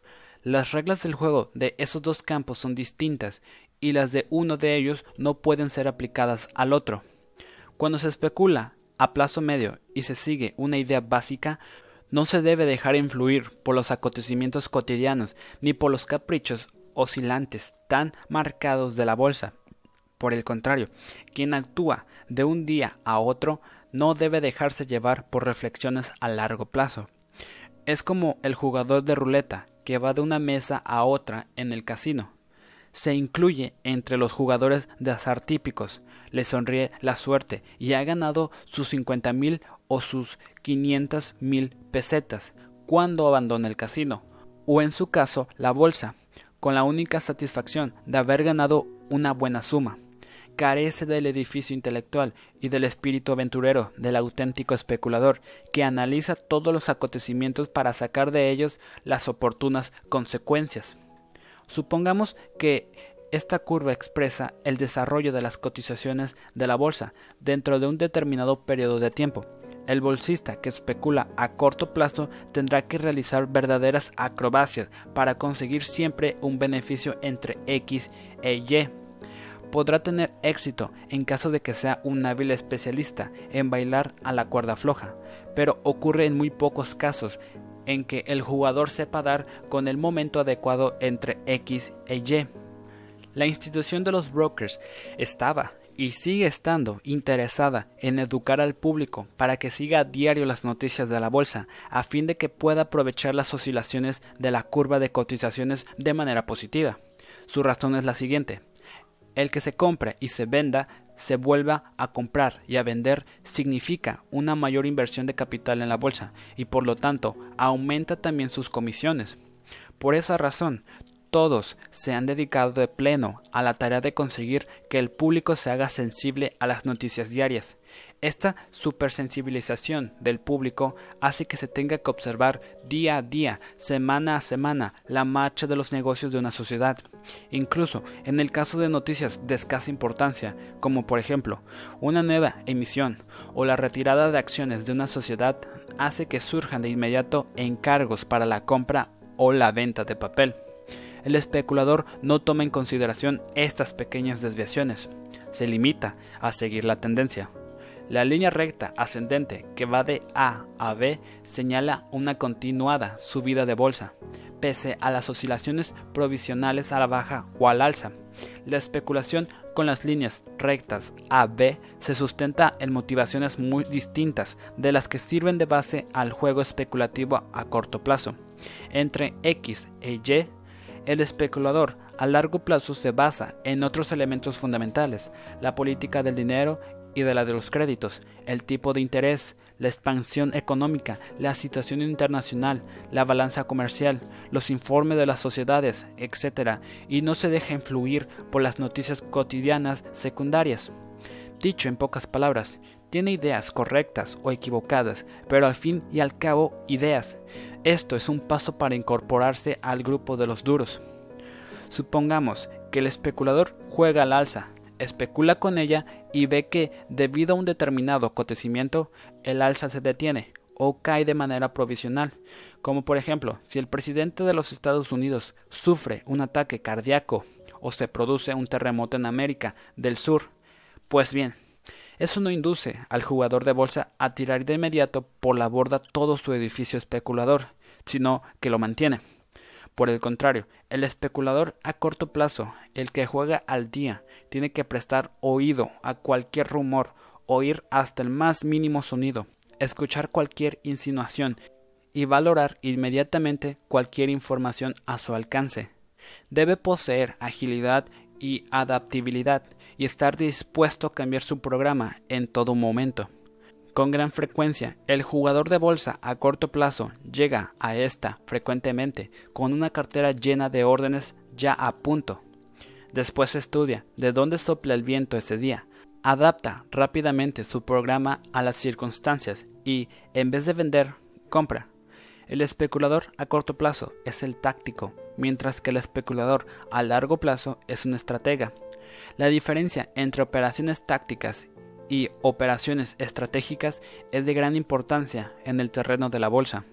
Las reglas del juego de esos dos campos son distintas y las de uno de ellos no pueden ser aplicadas al otro. Cuando se especula a plazo medio y se sigue una idea básica, No se debe dejar influir por los acontecimientos cotidianos ni por los caprichos oscilantes tan marcados de la bolsa. Por el contrario, quien actúa de un día a otro no debe dejarse llevar por reflexiones a largo plazo. Es como el jugador de ruleta que va de una mesa a otra en el casino. Se incluye entre los jugadores de azar típicos, le sonríe la suerte y ha ganado sus cincuenta mil o sus quinientas mil pesetas cuando abandona el casino, o en su caso la bolsa, con la única satisfacción de haber ganado una buena suma. Carece del edificio intelectual y del espíritu aventurero del auténtico especulador, que analiza todos los acontecimientos para sacar de ellos las oportunas consecuencias. Supongamos que esta curva expresa el desarrollo de las cotizaciones de la bolsa dentro de un determinado periodo de tiempo. El bolsista que especula a corto plazo tendrá que realizar verdaderas acrobacias para conseguir siempre un beneficio entre X e Y. Podrá tener éxito en caso de que sea un hábil especialista en bailar a la cuerda floja, pero ocurre en muy pocos casos en que el jugador sepa dar con el momento adecuado entre X e Y. La institución de los brokers estaba y sigue estando interesada en educar al público para que siga a diario las noticias de la bolsa, a fin de que pueda aprovechar las oscilaciones de la curva de cotizaciones de manera positiva. Su razón es la siguiente. El que se compre y se venda se vuelva a comprar y a vender significa una mayor inversión de capital en la bolsa y por lo tanto aumenta también sus comisiones. Por esa razón, todos se han dedicado de pleno a la tarea de conseguir que el público se haga sensible a las noticias diarias. Esta supersensibilización del público hace que se tenga que observar día a día, semana a semana, la marcha de los negocios de una sociedad. Incluso en el caso de noticias de escasa importancia, como por ejemplo una nueva emisión o la retirada de acciones de una sociedad, hace que surjan de inmediato encargos para la compra o la venta de papel el especulador no toma en consideración estas pequeñas desviaciones, se limita a seguir la tendencia. La línea recta ascendente que va de A a B señala una continuada subida de bolsa, pese a las oscilaciones provisionales a la baja o al alza. La especulación con las líneas rectas A B se sustenta en motivaciones muy distintas de las que sirven de base al juego especulativo a corto plazo. Entre X e Y el especulador a largo plazo se basa en otros elementos fundamentales, la política del dinero y de la de los créditos, el tipo de interés, la expansión económica, la situación internacional, la balanza comercial, los informes de las sociedades, etc., y no se deja influir por las noticias cotidianas secundarias. Dicho en pocas palabras, tiene ideas correctas o equivocadas, pero al fin y al cabo ideas. Esto es un paso para incorporarse al grupo de los duros. Supongamos que el especulador juega al alza, especula con ella y ve que, debido a un determinado acontecimiento, el alza se detiene o cae de manera provisional, como por ejemplo, si el presidente de los Estados Unidos sufre un ataque cardíaco o se produce un terremoto en América del Sur. Pues bien, eso no induce al jugador de bolsa a tirar de inmediato por la borda todo su edificio especulador, sino que lo mantiene. Por el contrario, el especulador a corto plazo, el que juega al día, tiene que prestar oído a cualquier rumor, oír hasta el más mínimo sonido, escuchar cualquier insinuación y valorar inmediatamente cualquier información a su alcance. Debe poseer agilidad y adaptabilidad y estar dispuesto a cambiar su programa en todo momento. Con gran frecuencia, el jugador de bolsa a corto plazo llega a esta frecuentemente con una cartera llena de órdenes ya a punto. Después estudia de dónde sopla el viento ese día, adapta rápidamente su programa a las circunstancias y, en vez de vender, compra. El especulador a corto plazo es el táctico, mientras que el especulador a largo plazo es un estratega. La diferencia entre operaciones tácticas y operaciones estratégicas es de gran importancia en el terreno de la bolsa.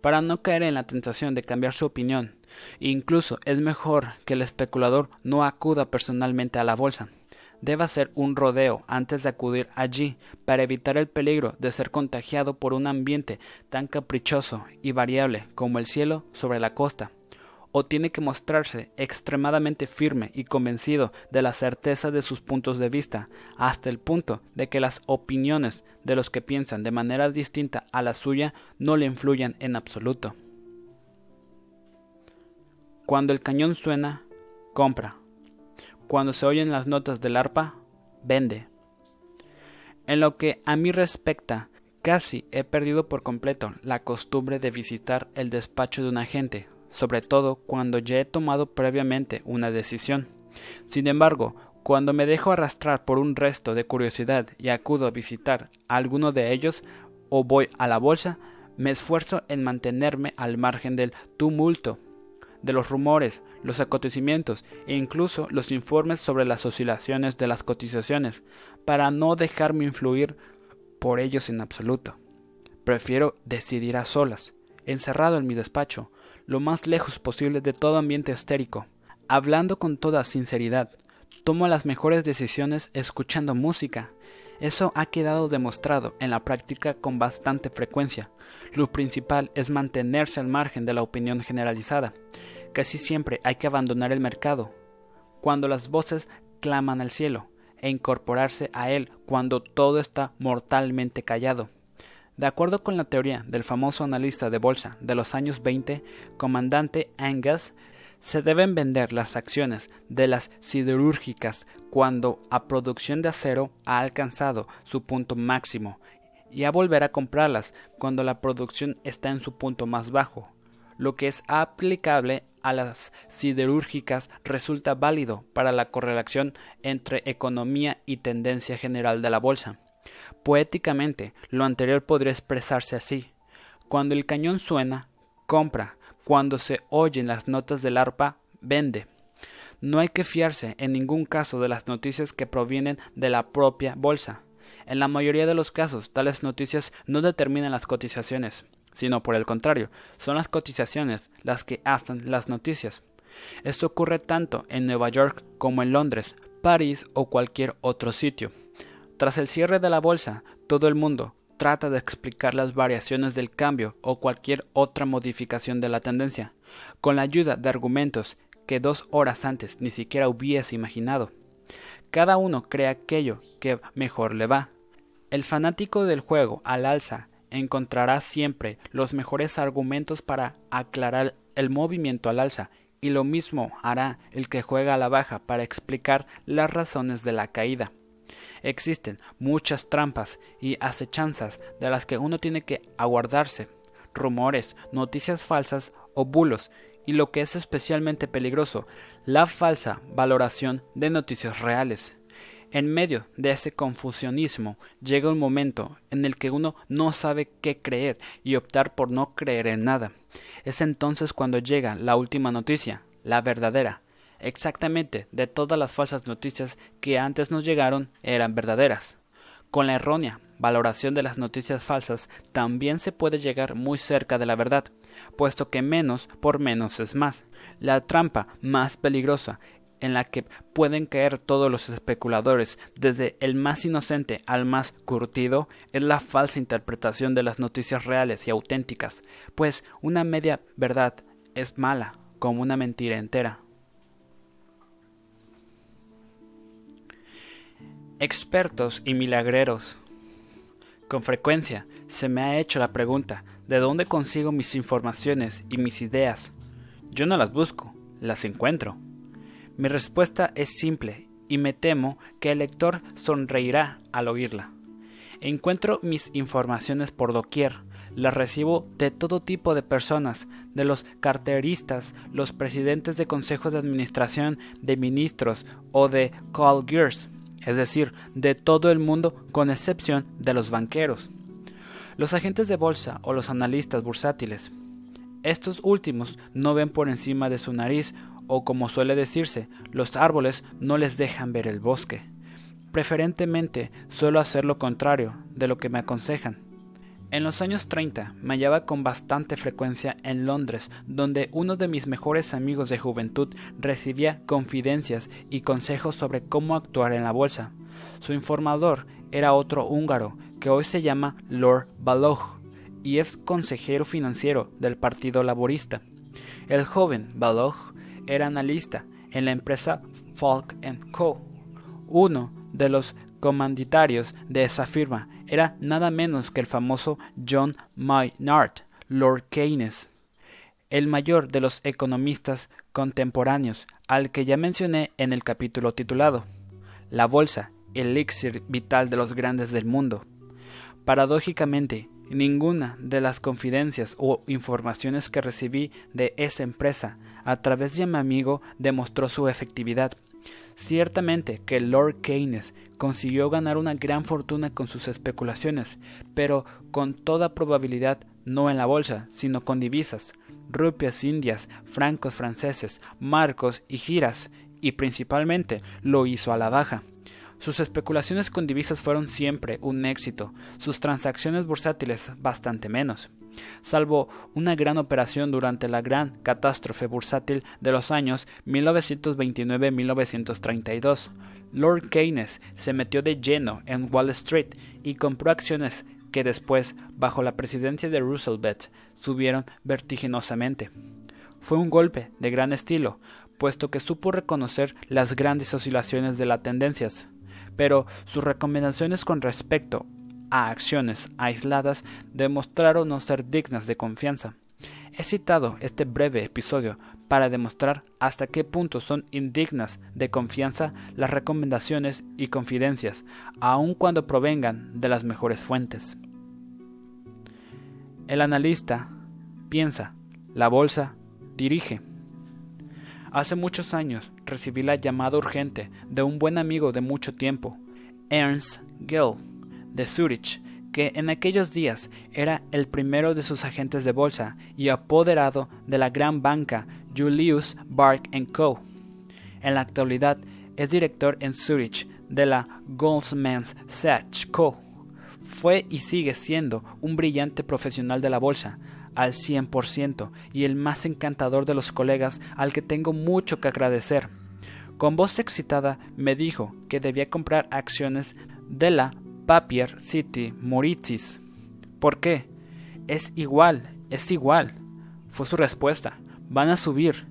Para no caer en la tentación de cambiar su opinión, incluso es mejor que el especulador no acuda personalmente a la bolsa. deba hacer un rodeo antes de acudir allí para evitar el peligro de ser contagiado por un ambiente tan caprichoso y variable como el cielo sobre la costa, o tiene que mostrarse extremadamente firme y convencido de la certeza de sus puntos de vista, hasta el punto de que las opiniones de los que piensan de manera distinta a la suya no le influyan en absoluto. Cuando el cañón suena, compra. Cuando se oyen las notas del arpa, vende. En lo que a mí respecta, casi he perdido por completo la costumbre de visitar el despacho de un agente, sobre todo cuando ya he tomado previamente una decisión. Sin embargo, cuando me dejo arrastrar por un resto de curiosidad y acudo a visitar a alguno de ellos o voy a la bolsa, me esfuerzo en mantenerme al margen del tumulto de los rumores, los acontecimientos e incluso los informes sobre las oscilaciones de las cotizaciones, para no dejarme influir por ellos en absoluto. Prefiero decidir a solas, encerrado en mi despacho, lo más lejos posible de todo ambiente estérico, hablando con toda sinceridad. Tomo las mejores decisiones escuchando música. Eso ha quedado demostrado en la práctica con bastante frecuencia. Lo principal es mantenerse al margen de la opinión generalizada. Casi siempre hay que abandonar el mercado cuando las voces claman al cielo e incorporarse a él cuando todo está mortalmente callado. De acuerdo con la teoría del famoso analista de bolsa de los años 20, comandante Angus, se deben vender las acciones de las siderúrgicas cuando a producción de acero ha alcanzado su punto máximo y a volver a comprarlas cuando la producción está en su punto más bajo, lo que es aplicable a las siderúrgicas resulta válido para la correlación entre economía y tendencia general de la bolsa. Poéticamente, lo anterior podría expresarse así. Cuando el cañón suena, compra. Cuando se oyen las notas del arpa, vende. No hay que fiarse en ningún caso de las noticias que provienen de la propia bolsa. En la mayoría de los casos, tales noticias no determinan las cotizaciones sino por el contrario, son las cotizaciones las que hacen las noticias. Esto ocurre tanto en Nueva York como en Londres, París o cualquier otro sitio. Tras el cierre de la bolsa, todo el mundo trata de explicar las variaciones del cambio o cualquier otra modificación de la tendencia, con la ayuda de argumentos que dos horas antes ni siquiera hubiese imaginado. Cada uno cree aquello que mejor le va. El fanático del juego al alza encontrará siempre los mejores argumentos para aclarar el movimiento al alza y lo mismo hará el que juega a la baja para explicar las razones de la caída. Existen muchas trampas y acechanzas de las que uno tiene que aguardarse, rumores, noticias falsas o bulos, y lo que es especialmente peligroso, la falsa valoración de noticias reales. En medio de ese confusionismo llega un momento en el que uno no sabe qué creer y optar por no creer en nada. Es entonces cuando llega la última noticia, la verdadera. Exactamente de todas las falsas noticias que antes nos llegaron eran verdaderas. Con la errónea valoración de las noticias falsas también se puede llegar muy cerca de la verdad, puesto que menos por menos es más. La trampa más peligrosa en la que pueden caer todos los especuladores, desde el más inocente al más curtido, es la falsa interpretación de las noticias reales y auténticas, pues una media verdad es mala como una mentira entera. Expertos y milagreros. Con frecuencia se me ha hecho la pregunta ¿de dónde consigo mis informaciones y mis ideas? Yo no las busco, las encuentro. Mi respuesta es simple y me temo que el lector sonreirá al oírla. Encuentro mis informaciones por doquier, las recibo de todo tipo de personas, de los carteristas, los presidentes de consejos de administración, de ministros o de call gears, es decir, de todo el mundo con excepción de los banqueros, los agentes de bolsa o los analistas bursátiles. Estos últimos no ven por encima de su nariz o como suele decirse, los árboles no les dejan ver el bosque. Preferentemente suelo hacer lo contrario de lo que me aconsejan. En los años 30 me hallaba con bastante frecuencia en Londres, donde uno de mis mejores amigos de juventud recibía confidencias y consejos sobre cómo actuar en la bolsa. Su informador era otro húngaro, que hoy se llama Lord Balog, y es consejero financiero del Partido Laborista. El joven Balog era analista en la empresa Falk Co., uno de los comanditarios de esa firma era nada menos que el famoso John Maynard, Lord Keynes, el mayor de los economistas contemporáneos, al que ya mencioné en el capítulo titulado La bolsa, el elixir vital de los grandes del mundo. Paradójicamente, ninguna de las confidencias o informaciones que recibí de esa empresa a través de mi amigo demostró su efectividad. Ciertamente que Lord Keynes consiguió ganar una gran fortuna con sus especulaciones, pero con toda probabilidad no en la bolsa, sino con divisas, rupias indias, francos franceses, marcos y giras, y principalmente lo hizo a la baja. Sus especulaciones con divisas fueron siempre un éxito, sus transacciones bursátiles bastante menos salvo una gran operación durante la gran catástrofe bursátil de los años 1929-1932. Lord Keynes se metió de lleno en Wall Street y compró acciones que después, bajo la presidencia de Roosevelt, subieron vertiginosamente. Fue un golpe de gran estilo, puesto que supo reconocer las grandes oscilaciones de las tendencias, pero sus recomendaciones con respecto a acciones aisladas demostraron no ser dignas de confianza. He citado este breve episodio para demostrar hasta qué punto son indignas de confianza las recomendaciones y confidencias, aun cuando provengan de las mejores fuentes. El analista piensa, la bolsa dirige. Hace muchos años recibí la llamada urgente de un buen amigo de mucho tiempo, Ernst Gill, de Zurich, que en aquellos días era el primero de sus agentes de bolsa y apoderado de la gran banca Julius Bark Co. En la actualidad es director en Zurich de la Goldman Sachs Co. Fue y sigue siendo un brillante profesional de la bolsa, al 100% y el más encantador de los colegas al que tengo mucho que agradecer. Con voz excitada me dijo que debía comprar acciones de la Papier City Moritzis. ¿Por qué? Es igual, es igual. Fue su respuesta. Van a subir.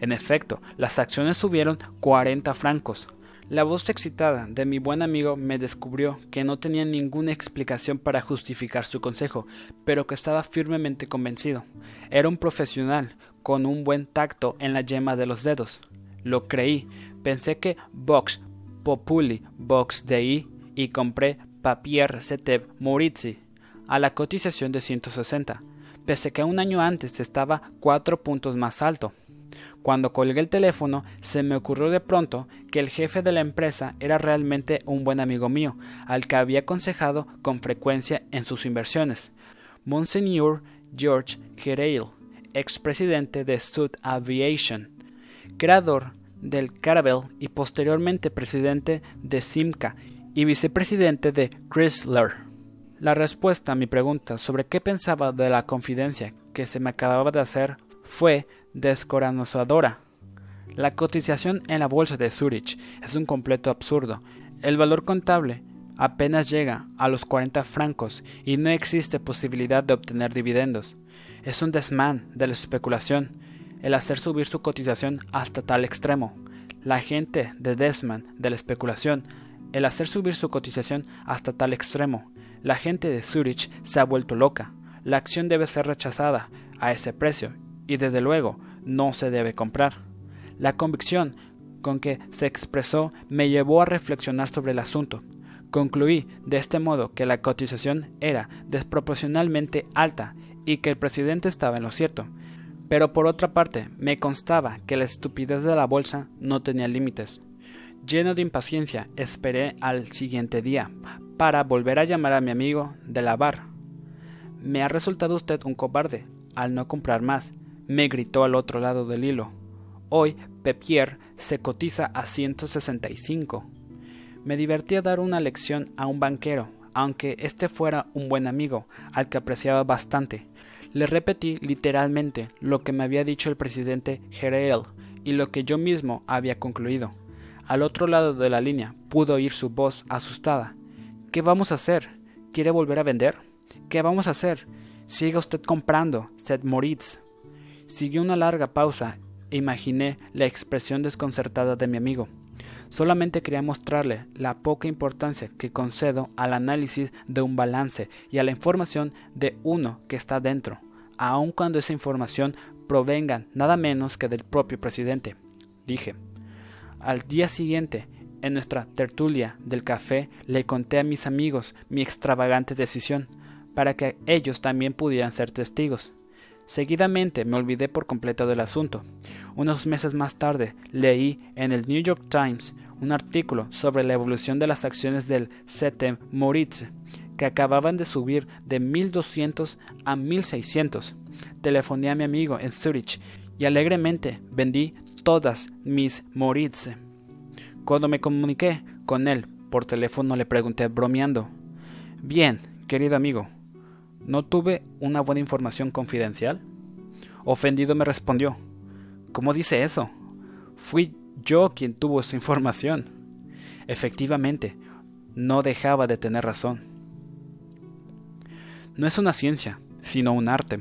En efecto, las acciones subieron 40 francos. La voz excitada de mi buen amigo me descubrió que no tenía ninguna explicación para justificar su consejo, pero que estaba firmemente convencido. Era un profesional, con un buen tacto en la yema de los dedos. Lo creí. Pensé que Vox Populi Vox Dei y compré Papier Setev Moritzi a la cotización de 160, pese que un año antes estaba cuatro puntos más alto. Cuando colgué el teléfono, se me ocurrió de pronto que el jefe de la empresa era realmente un buen amigo mío, al que había aconsejado con frecuencia en sus inversiones. Monseigneur George Gereil, expresidente de Sud Aviation, creador del Caravel y posteriormente presidente de Simca y vicepresidente de Chrysler. La respuesta a mi pregunta sobre qué pensaba de la confidencia que se me acababa de hacer fue descorazonadora. La cotización en la bolsa de Zurich es un completo absurdo. El valor contable apenas llega a los 40 francos y no existe posibilidad de obtener dividendos. Es un desmán de la especulación el hacer subir su cotización hasta tal extremo. La gente de desmán de la especulación el hacer subir su cotización hasta tal extremo. La gente de Zurich se ha vuelto loca. La acción debe ser rechazada a ese precio y desde luego no se debe comprar. La convicción con que se expresó me llevó a reflexionar sobre el asunto. Concluí de este modo que la cotización era desproporcionalmente alta y que el presidente estaba en lo cierto. Pero por otra parte, me constaba que la estupidez de la bolsa no tenía límites. Lleno de impaciencia, esperé al siguiente día para volver a llamar a mi amigo de la bar. Me ha resultado usted un cobarde al no comprar más, me gritó al otro lado del hilo. Hoy Pepier se cotiza a 165. Me divertí a dar una lección a un banquero, aunque este fuera un buen amigo, al que apreciaba bastante. Le repetí literalmente lo que me había dicho el presidente Gereel y lo que yo mismo había concluido. Al otro lado de la línea pudo oír su voz asustada. ¿Qué vamos a hacer? ¿Quiere volver a vender? ¿Qué vamos a hacer? Siga usted comprando, Seth Moritz. Siguió una larga pausa e imaginé la expresión desconcertada de mi amigo. Solamente quería mostrarle la poca importancia que concedo al análisis de un balance y a la información de uno que está dentro, aun cuando esa información provenga nada menos que del propio presidente. Dije. Al día siguiente, en nuestra tertulia del café, le conté a mis amigos mi extravagante decisión, para que ellos también pudieran ser testigos. Seguidamente me olvidé por completo del asunto. Unos meses más tarde leí en el New York Times un artículo sobre la evolución de las acciones del CT Moritz, que acababan de subir de 1200 a 1600. Telefoné a mi amigo en Zurich y alegremente vendí todas mis Moritz. Cuando me comuniqué con él por teléfono le pregunté bromeando Bien, querido amigo, ¿no tuve una buena información confidencial? Ofendido me respondió ¿Cómo dice eso? Fui yo quien tuvo esa información. Efectivamente, no dejaba de tener razón. No es una ciencia, sino un arte.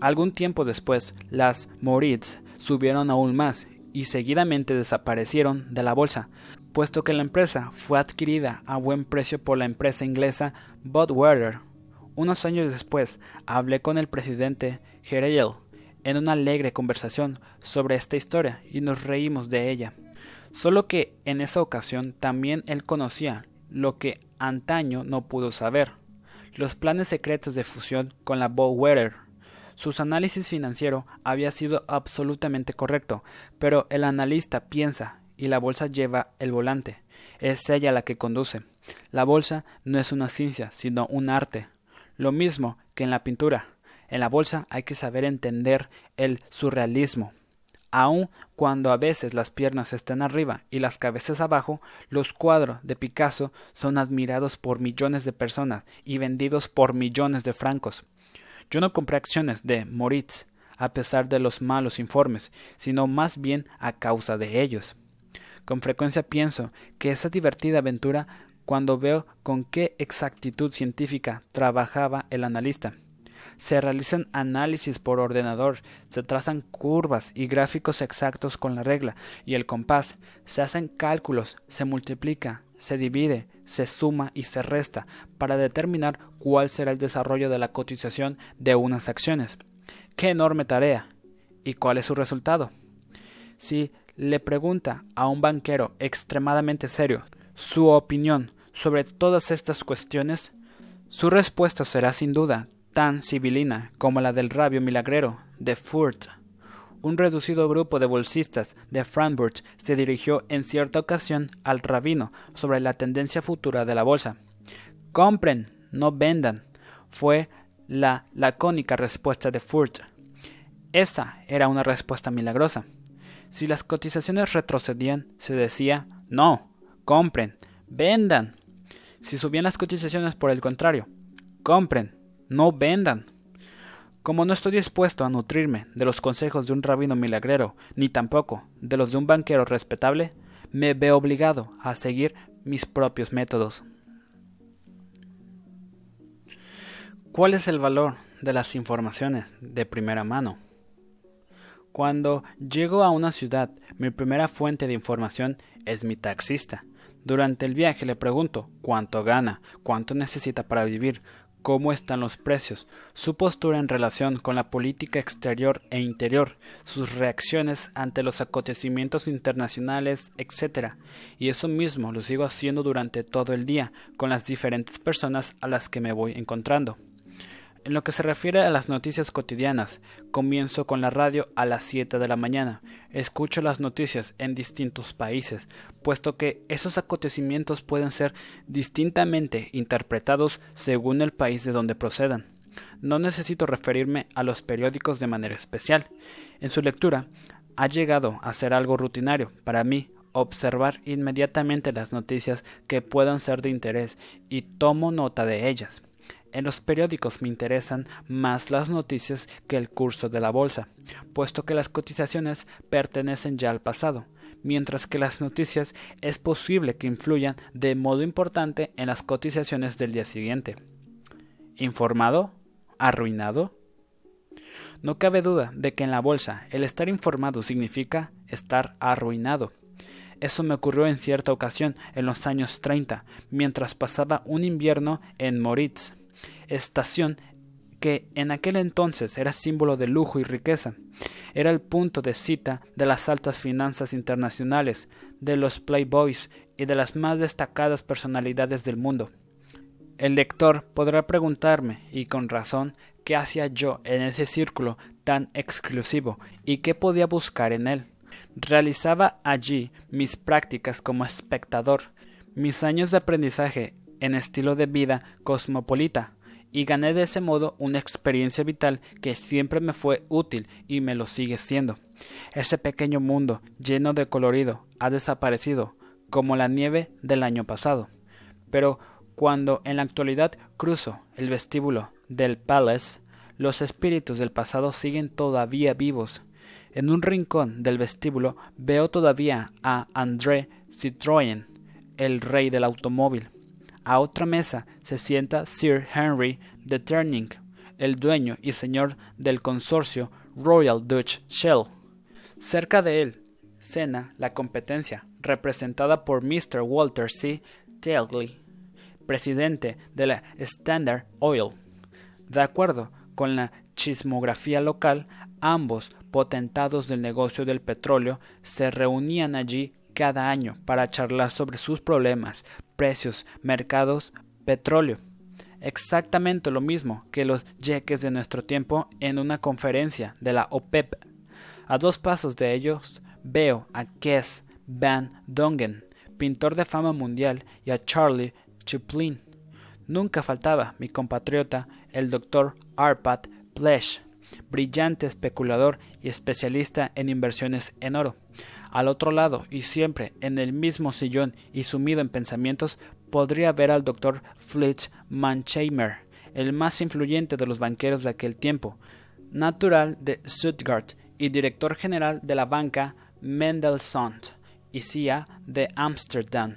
Algún tiempo después, las Moritz subieron aún más y seguidamente desaparecieron de la bolsa, puesto que la empresa fue adquirida a buen precio por la empresa inglesa Budweiser. Unos años después, hablé con el presidente Gerald en una alegre conversación sobre esta historia y nos reímos de ella. Solo que en esa ocasión también él conocía lo que antaño no pudo saber, los planes secretos de fusión con la Budweiser. Su análisis financiero había sido absolutamente correcto, pero el analista piensa y la bolsa lleva el volante. Es ella la que conduce. La bolsa no es una ciencia, sino un arte. Lo mismo que en la pintura. En la bolsa hay que saber entender el surrealismo. Aun cuando a veces las piernas están arriba y las cabezas abajo, los cuadros de Picasso son admirados por millones de personas y vendidos por millones de francos. Yo no compré acciones de Moritz a pesar de los malos informes, sino más bien a causa de ellos. Con frecuencia pienso que esa divertida aventura cuando veo con qué exactitud científica trabajaba el analista. Se realizan análisis por ordenador, se trazan curvas y gráficos exactos con la regla y el compás, se hacen cálculos, se multiplica, se divide, se suma y se resta para determinar cuál será el desarrollo de la cotización de unas acciones. ¡Qué enorme tarea! ¿Y cuál es su resultado? Si le pregunta a un banquero extremadamente serio su opinión sobre todas estas cuestiones, su respuesta será sin duda tan civilina como la del rabio milagrero de Furt. Un reducido grupo de bolsistas de Frankfurt se dirigió en cierta ocasión al rabino sobre la tendencia futura de la bolsa. Compren, no vendan, fue la lacónica respuesta de Furt. Esta era una respuesta milagrosa. Si las cotizaciones retrocedían, se decía no, compren, vendan. Si subían las cotizaciones por el contrario, compren, no vendan. Como no estoy dispuesto a nutrirme de los consejos de un rabino milagrero, ni tampoco de los de un banquero respetable, me veo obligado a seguir mis propios métodos. ¿Cuál es el valor de las informaciones de primera mano? Cuando llego a una ciudad, mi primera fuente de información es mi taxista. Durante el viaje le pregunto cuánto gana, cuánto necesita para vivir, cómo están los precios, su postura en relación con la política exterior e interior, sus reacciones ante los acontecimientos internacionales, etc. Y eso mismo lo sigo haciendo durante todo el día con las diferentes personas a las que me voy encontrando. En lo que se refiere a las noticias cotidianas, comienzo con la radio a las 7 de la mañana. Escucho las noticias en distintos países, puesto que esos acontecimientos pueden ser distintamente interpretados según el país de donde procedan. No necesito referirme a los periódicos de manera especial. En su lectura ha llegado a ser algo rutinario para mí observar inmediatamente las noticias que puedan ser de interés y tomo nota de ellas. En los periódicos me interesan más las noticias que el curso de la bolsa, puesto que las cotizaciones pertenecen ya al pasado, mientras que las noticias es posible que influyan de modo importante en las cotizaciones del día siguiente. ¿Informado? ¿Arruinado? No cabe duda de que en la bolsa el estar informado significa estar arruinado. Eso me ocurrió en cierta ocasión en los años 30, mientras pasaba un invierno en Moritz estación que en aquel entonces era símbolo de lujo y riqueza. Era el punto de cita de las altas finanzas internacionales, de los playboys y de las más destacadas personalidades del mundo. El lector podrá preguntarme, y con razón, qué hacía yo en ese círculo tan exclusivo y qué podía buscar en él. Realizaba allí mis prácticas como espectador, mis años de aprendizaje en estilo de vida cosmopolita, y gané de ese modo una experiencia vital que siempre me fue útil y me lo sigue siendo. Ese pequeño mundo lleno de colorido ha desaparecido, como la nieve del año pasado. Pero cuando en la actualidad cruzo el vestíbulo del Palace, los espíritus del pasado siguen todavía vivos. En un rincón del vestíbulo veo todavía a André Citroën, el rey del automóvil, a otra mesa se sienta Sir Henry de Turning, el dueño y señor del consorcio Royal Dutch Shell. Cerca de él, cena la competencia, representada por Mr. Walter C. Tagley, presidente de la Standard Oil. De acuerdo con la chismografía local, ambos potentados del negocio del petróleo se reunían allí cada año para charlar sobre sus problemas, precios, mercados, petróleo. Exactamente lo mismo que los jeques de nuestro tiempo en una conferencia de la OPEP. A dos pasos de ellos veo a Kes Van Dongen, pintor de fama mundial, y a Charlie Chaplin. Nunca faltaba mi compatriota, el doctor Arpad Plesh, brillante especulador y especialista en inversiones en oro. Al otro lado, y siempre en el mismo sillón y sumido en pensamientos, podría ver al doctor Fritz Mancheimer, el más influyente de los banqueros de aquel tiempo, natural de Stuttgart y director general de la banca Mendelssohn y CIA de Ámsterdam.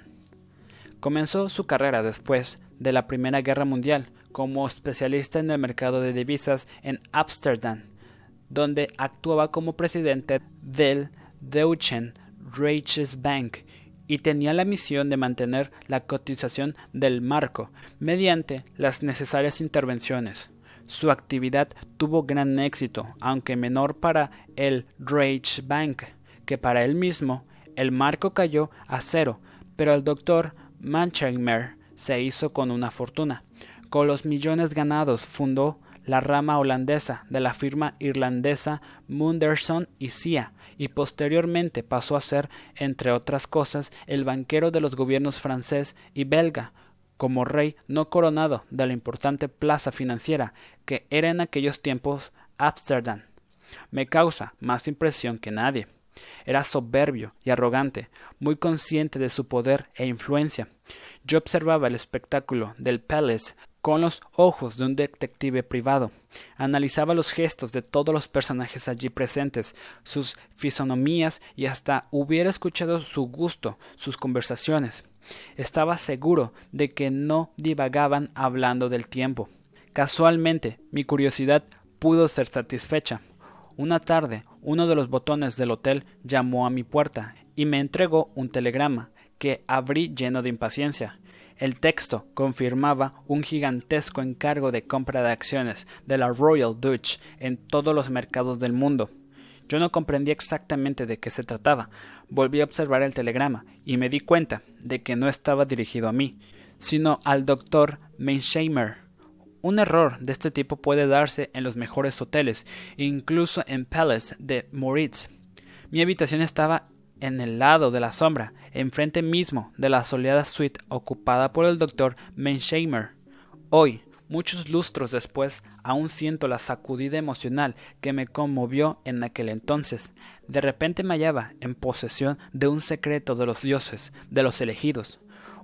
Comenzó su carrera después de la Primera Guerra Mundial como especialista en el mercado de divisas en Ámsterdam, donde actuaba como presidente del Deutschen Reichsbank y tenía la misión de mantener la cotización del marco mediante las necesarias intervenciones. Su actividad tuvo gran éxito, aunque menor para el Reichsbank que para él mismo. El marco cayó a cero, pero el doctor Mancheimer se hizo con una fortuna. Con los millones ganados fundó la rama holandesa de la firma irlandesa Munderson y Cia, y posteriormente pasó a ser, entre otras cosas, el banquero de los gobiernos francés y belga, como rey no coronado de la importante plaza financiera que era en aquellos tiempos Ámsterdam. Me causa más impresión que nadie. Era soberbio y arrogante, muy consciente de su poder e influencia. Yo observaba el espectáculo del Palace con los ojos de un detective privado. Analizaba los gestos de todos los personajes allí presentes, sus fisonomías y hasta hubiera escuchado su gusto, sus conversaciones. Estaba seguro de que no divagaban hablando del tiempo. Casualmente, mi curiosidad pudo ser satisfecha. Una tarde, uno de los botones del hotel llamó a mi puerta y me entregó un telegrama que abrí lleno de impaciencia. El texto confirmaba un gigantesco encargo de compra de acciones de la Royal Dutch en todos los mercados del mundo. Yo no comprendía exactamente de qué se trataba. Volví a observar el telegrama y me di cuenta de que no estaba dirigido a mí, sino al doctor Mensheimer. Un error de este tipo puede darse en los mejores hoteles, incluso en Palace de Moritz. Mi habitación estaba en el lado de la sombra, enfrente mismo de la soleada suite ocupada por el doctor Mensheimer. Hoy, Muchos lustros después, aún siento la sacudida emocional que me conmovió en aquel entonces. De repente me hallaba en posesión de un secreto de los dioses, de los elegidos.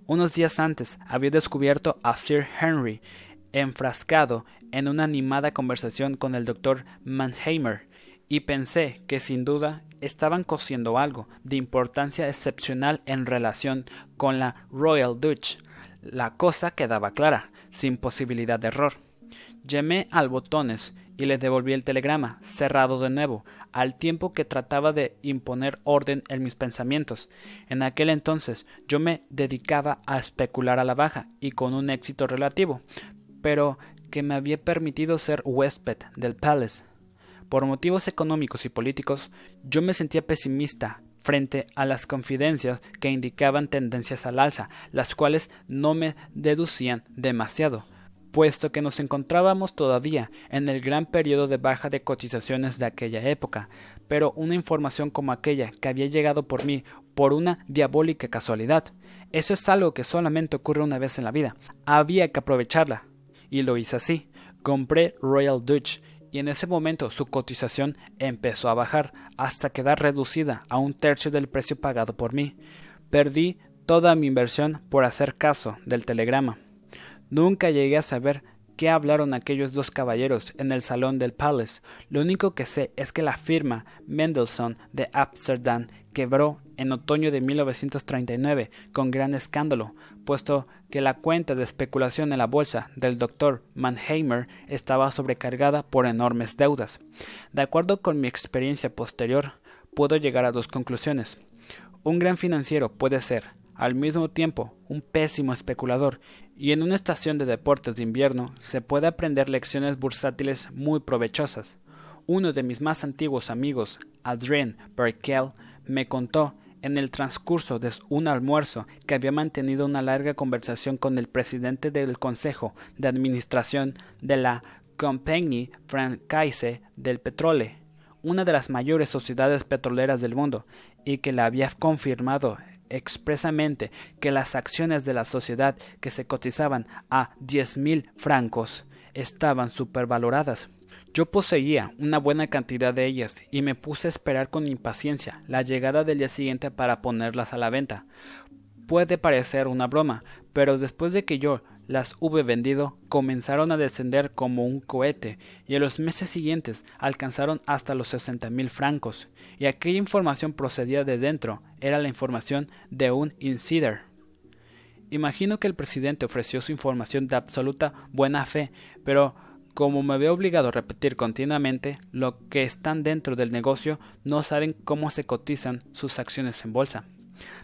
Unos días antes había descubierto a Sir Henry enfrascado en una animada conversación con el doctor Mannheimer, y pensé que sin duda estaban cosiendo algo de importancia excepcional en relación con la Royal Dutch. La cosa quedaba clara sin posibilidad de error. Llamé al botones y le devolví el telegrama, cerrado de nuevo, al tiempo que trataba de imponer orden en mis pensamientos. En aquel entonces yo me dedicaba a especular a la baja y con un éxito relativo, pero que me había permitido ser huésped del Palace. Por motivos económicos y políticos, yo me sentía pesimista frente a las confidencias que indicaban tendencias al alza, las cuales no me deducían demasiado, puesto que nos encontrábamos todavía en el gran periodo de baja de cotizaciones de aquella época, pero una información como aquella que había llegado por mí por una diabólica casualidad, eso es algo que solamente ocurre una vez en la vida. Había que aprovecharla. Y lo hice así. Compré Royal Dutch y en ese momento su cotización empezó a bajar hasta quedar reducida a un tercio del precio pagado por mí. Perdí toda mi inversión por hacer caso del telegrama. Nunca llegué a saber qué hablaron aquellos dos caballeros en el salón del Palace. Lo único que sé es que la firma Mendelssohn de Amsterdam quebró en otoño de 1939 con gran escándalo, puesto que la cuenta de especulación en la bolsa del doctor Mannheimer estaba sobrecargada por enormes deudas. De acuerdo con mi experiencia posterior, puedo llegar a dos conclusiones. Un gran financiero puede ser, al mismo tiempo, un pésimo especulador, y en una estación de deportes de invierno se puede aprender lecciones bursátiles muy provechosas. Uno de mis más antiguos amigos, Adrien Berkel, me contó en el transcurso de un almuerzo que había mantenido una larga conversación con el presidente del Consejo de Administración de la Compagnie Francaise del Petróleo, una de las mayores sociedades petroleras del mundo, y que le había confirmado expresamente que las acciones de la sociedad que se cotizaban a diez mil francos estaban supervaloradas. Yo poseía una buena cantidad de ellas y me puse a esperar con impaciencia la llegada del día siguiente para ponerlas a la venta. Puede parecer una broma, pero después de que yo las hube vendido, comenzaron a descender como un cohete, y en los meses siguientes alcanzaron hasta los sesenta mil francos, y aquella información procedía de dentro, era la información de un insider. Imagino que el presidente ofreció su información de absoluta buena fe, pero como me veo obligado a repetir continuamente, lo que están dentro del negocio no saben cómo se cotizan sus acciones en bolsa.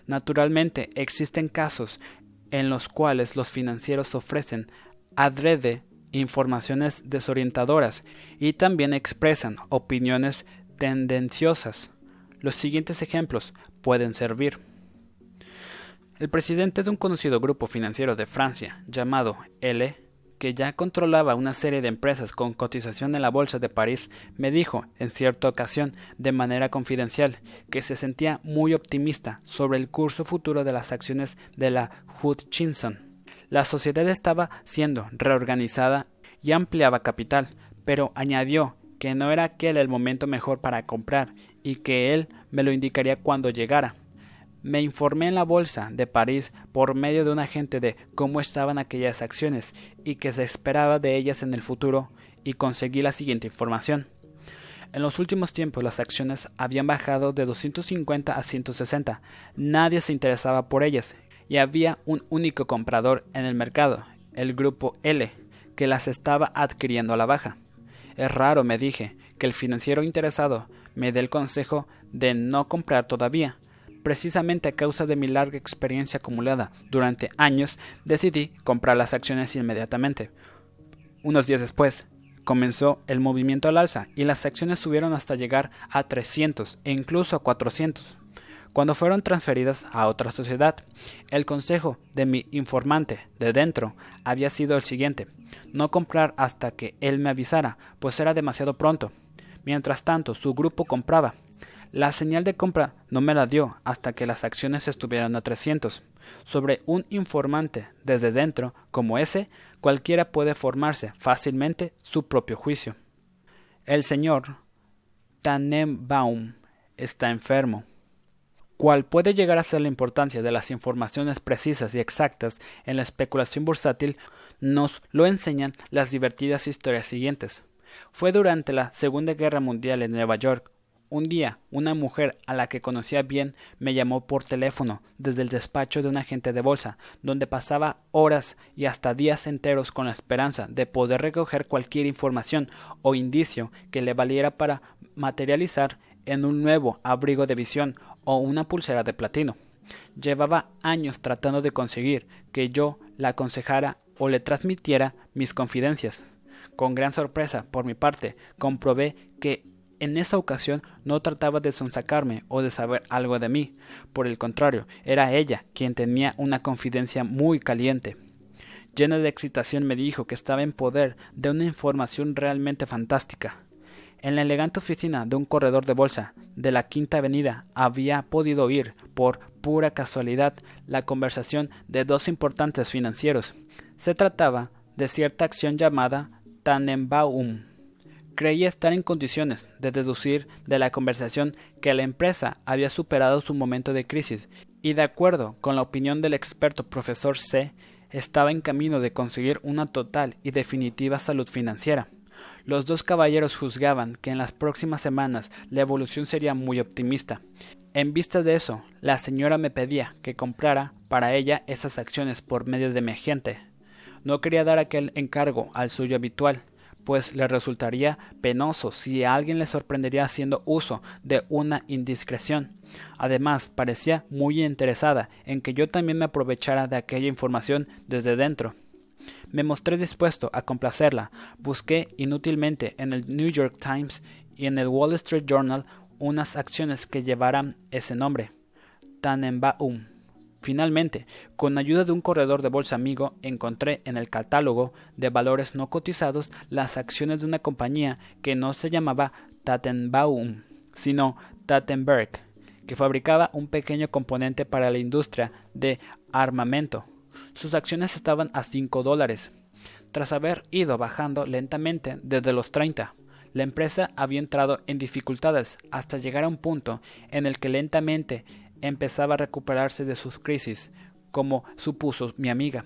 Naturalmente, existen casos en los cuales los financieros ofrecen adrede informaciones desorientadoras y también expresan opiniones tendenciosas. Los siguientes ejemplos pueden servir. El presidente de un conocido grupo financiero de Francia, llamado L, que ya controlaba una serie de empresas con cotización en la Bolsa de París, me dijo, en cierta ocasión, de manera confidencial, que se sentía muy optimista sobre el curso futuro de las acciones de la Hutchinson. La sociedad estaba siendo reorganizada y ampliaba capital, pero añadió que no era aquel el momento mejor para comprar y que él me lo indicaría cuando llegara. Me informé en la bolsa de París por medio de un agente de cómo estaban aquellas acciones y qué se esperaba de ellas en el futuro y conseguí la siguiente información. En los últimos tiempos las acciones habían bajado de 250 a 160. Nadie se interesaba por ellas y había un único comprador en el mercado, el grupo L, que las estaba adquiriendo a la baja. Es raro, me dije, que el financiero interesado me dé el consejo de no comprar todavía, Precisamente a causa de mi larga experiencia acumulada durante años, decidí comprar las acciones inmediatamente. Unos días después, comenzó el movimiento al alza y las acciones subieron hasta llegar a 300 e incluso a 400. Cuando fueron transferidas a otra sociedad, el consejo de mi informante de dentro había sido el siguiente, no comprar hasta que él me avisara, pues era demasiado pronto. Mientras tanto, su grupo compraba, La señal de compra no me la dio hasta que las acciones estuvieran a 300. Sobre un informante desde dentro como ese, cualquiera puede formarse fácilmente su propio juicio. El señor Tannenbaum está enfermo. ¿Cuál puede llegar a ser la importancia de las informaciones precisas y exactas en la especulación bursátil, nos lo enseñan las divertidas historias siguientes. Fue durante la Segunda Guerra Mundial en Nueva York. Un día, una mujer a la que conocía bien me llamó por teléfono desde el despacho de un agente de bolsa, donde pasaba horas y hasta días enteros con la esperanza de poder recoger cualquier información o indicio que le valiera para materializar en un nuevo abrigo de visión o una pulsera de platino. Llevaba años tratando de conseguir que yo la aconsejara o le transmitiera mis confidencias. Con gran sorpresa, por mi parte, comprobé que en esa ocasión no trataba de sonsacarme o de saber algo de mí. Por el contrario, era ella quien tenía una confidencia muy caliente. Llena de excitación me dijo que estaba en poder de una información realmente fantástica. En la elegante oficina de un corredor de bolsa de la Quinta Avenida había podido oír, por pura casualidad, la conversación de dos importantes financieros. Se trataba de cierta acción llamada Tannenbaum. Creía estar en condiciones de deducir de la conversación que la empresa había superado su momento de crisis y, de acuerdo con la opinión del experto profesor C, estaba en camino de conseguir una total y definitiva salud financiera. Los dos caballeros juzgaban que en las próximas semanas la evolución sería muy optimista. En vista de eso, la señora me pedía que comprara para ella esas acciones por medio de mi agente, no quería dar aquel encargo al suyo habitual, pues le resultaría penoso si alguien le sorprendería haciendo uso de una indiscreción. Además, parecía muy interesada en que yo también me aprovechara de aquella información desde dentro. Me mostré dispuesto a complacerla. Busqué inútilmente en el New York Times y en el Wall Street Journal unas acciones que llevaran ese nombre. Tannenbaum. Finalmente, con ayuda de un corredor de bolsa amigo, encontré en el catálogo de valores no cotizados las acciones de una compañía que no se llamaba Tattenbaum, sino Tattenberg, que fabricaba un pequeño componente para la industria de armamento. Sus acciones estaban a 5 dólares. Tras haber ido bajando lentamente desde los 30, la empresa había entrado en dificultades hasta llegar a un punto en el que lentamente empezaba a recuperarse de sus crisis, como supuso mi amiga.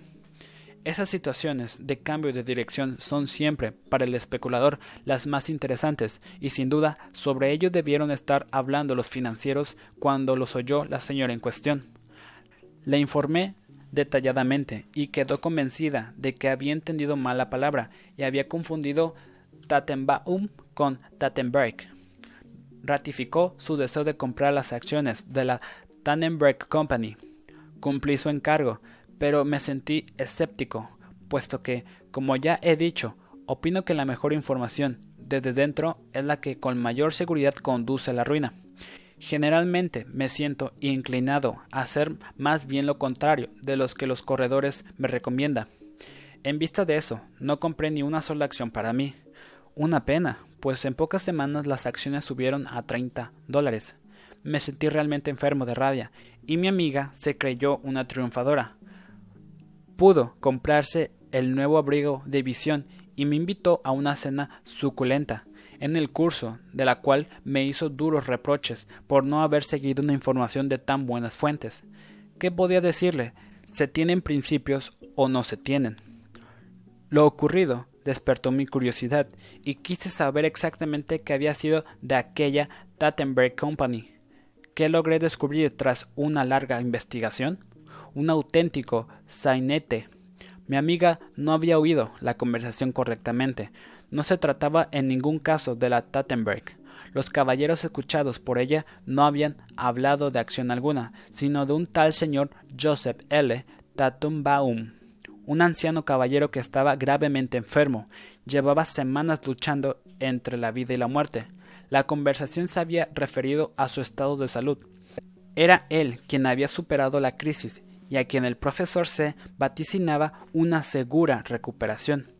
Esas situaciones de cambio de dirección son siempre, para el especulador, las más interesantes, y sin duda sobre ello debieron estar hablando los financieros cuando los oyó la señora en cuestión. Le informé detalladamente y quedó convencida de que había entendido mal la palabra y había confundido Tatenbaum con Tatenberg. Ratificó su deseo de comprar las acciones de la Tannenberg Company. Cumplí su encargo, pero me sentí escéptico, puesto que, como ya he dicho, opino que la mejor información desde dentro es la que con mayor seguridad conduce a la ruina. Generalmente me siento inclinado a hacer más bien lo contrario de los que los corredores me recomiendan. En vista de eso, no compré ni una sola acción para mí. Una pena, pues en pocas semanas las acciones subieron a 30 dólares me sentí realmente enfermo de rabia, y mi amiga se creyó una triunfadora. Pudo comprarse el nuevo abrigo de visión y me invitó a una cena suculenta, en el curso de la cual me hizo duros reproches por no haber seguido una información de tan buenas fuentes. ¿Qué podía decirle? ¿Se tienen principios o no se tienen? Lo ocurrido despertó mi curiosidad y quise saber exactamente qué había sido de aquella Tattenberg Company. ¿Qué logré descubrir tras una larga investigación? Un auténtico sainete. Mi amiga no había oído la conversación correctamente. No se trataba en ningún caso de la Tattenberg. Los caballeros escuchados por ella no habían hablado de acción alguna, sino de un tal señor Joseph L. Tatumbaum, un anciano caballero que estaba gravemente enfermo. Llevaba semanas luchando entre la vida y la muerte. La conversación se había referido a su estado de salud. Era él quien había superado la crisis y a quien el profesor C vaticinaba una segura recuperación.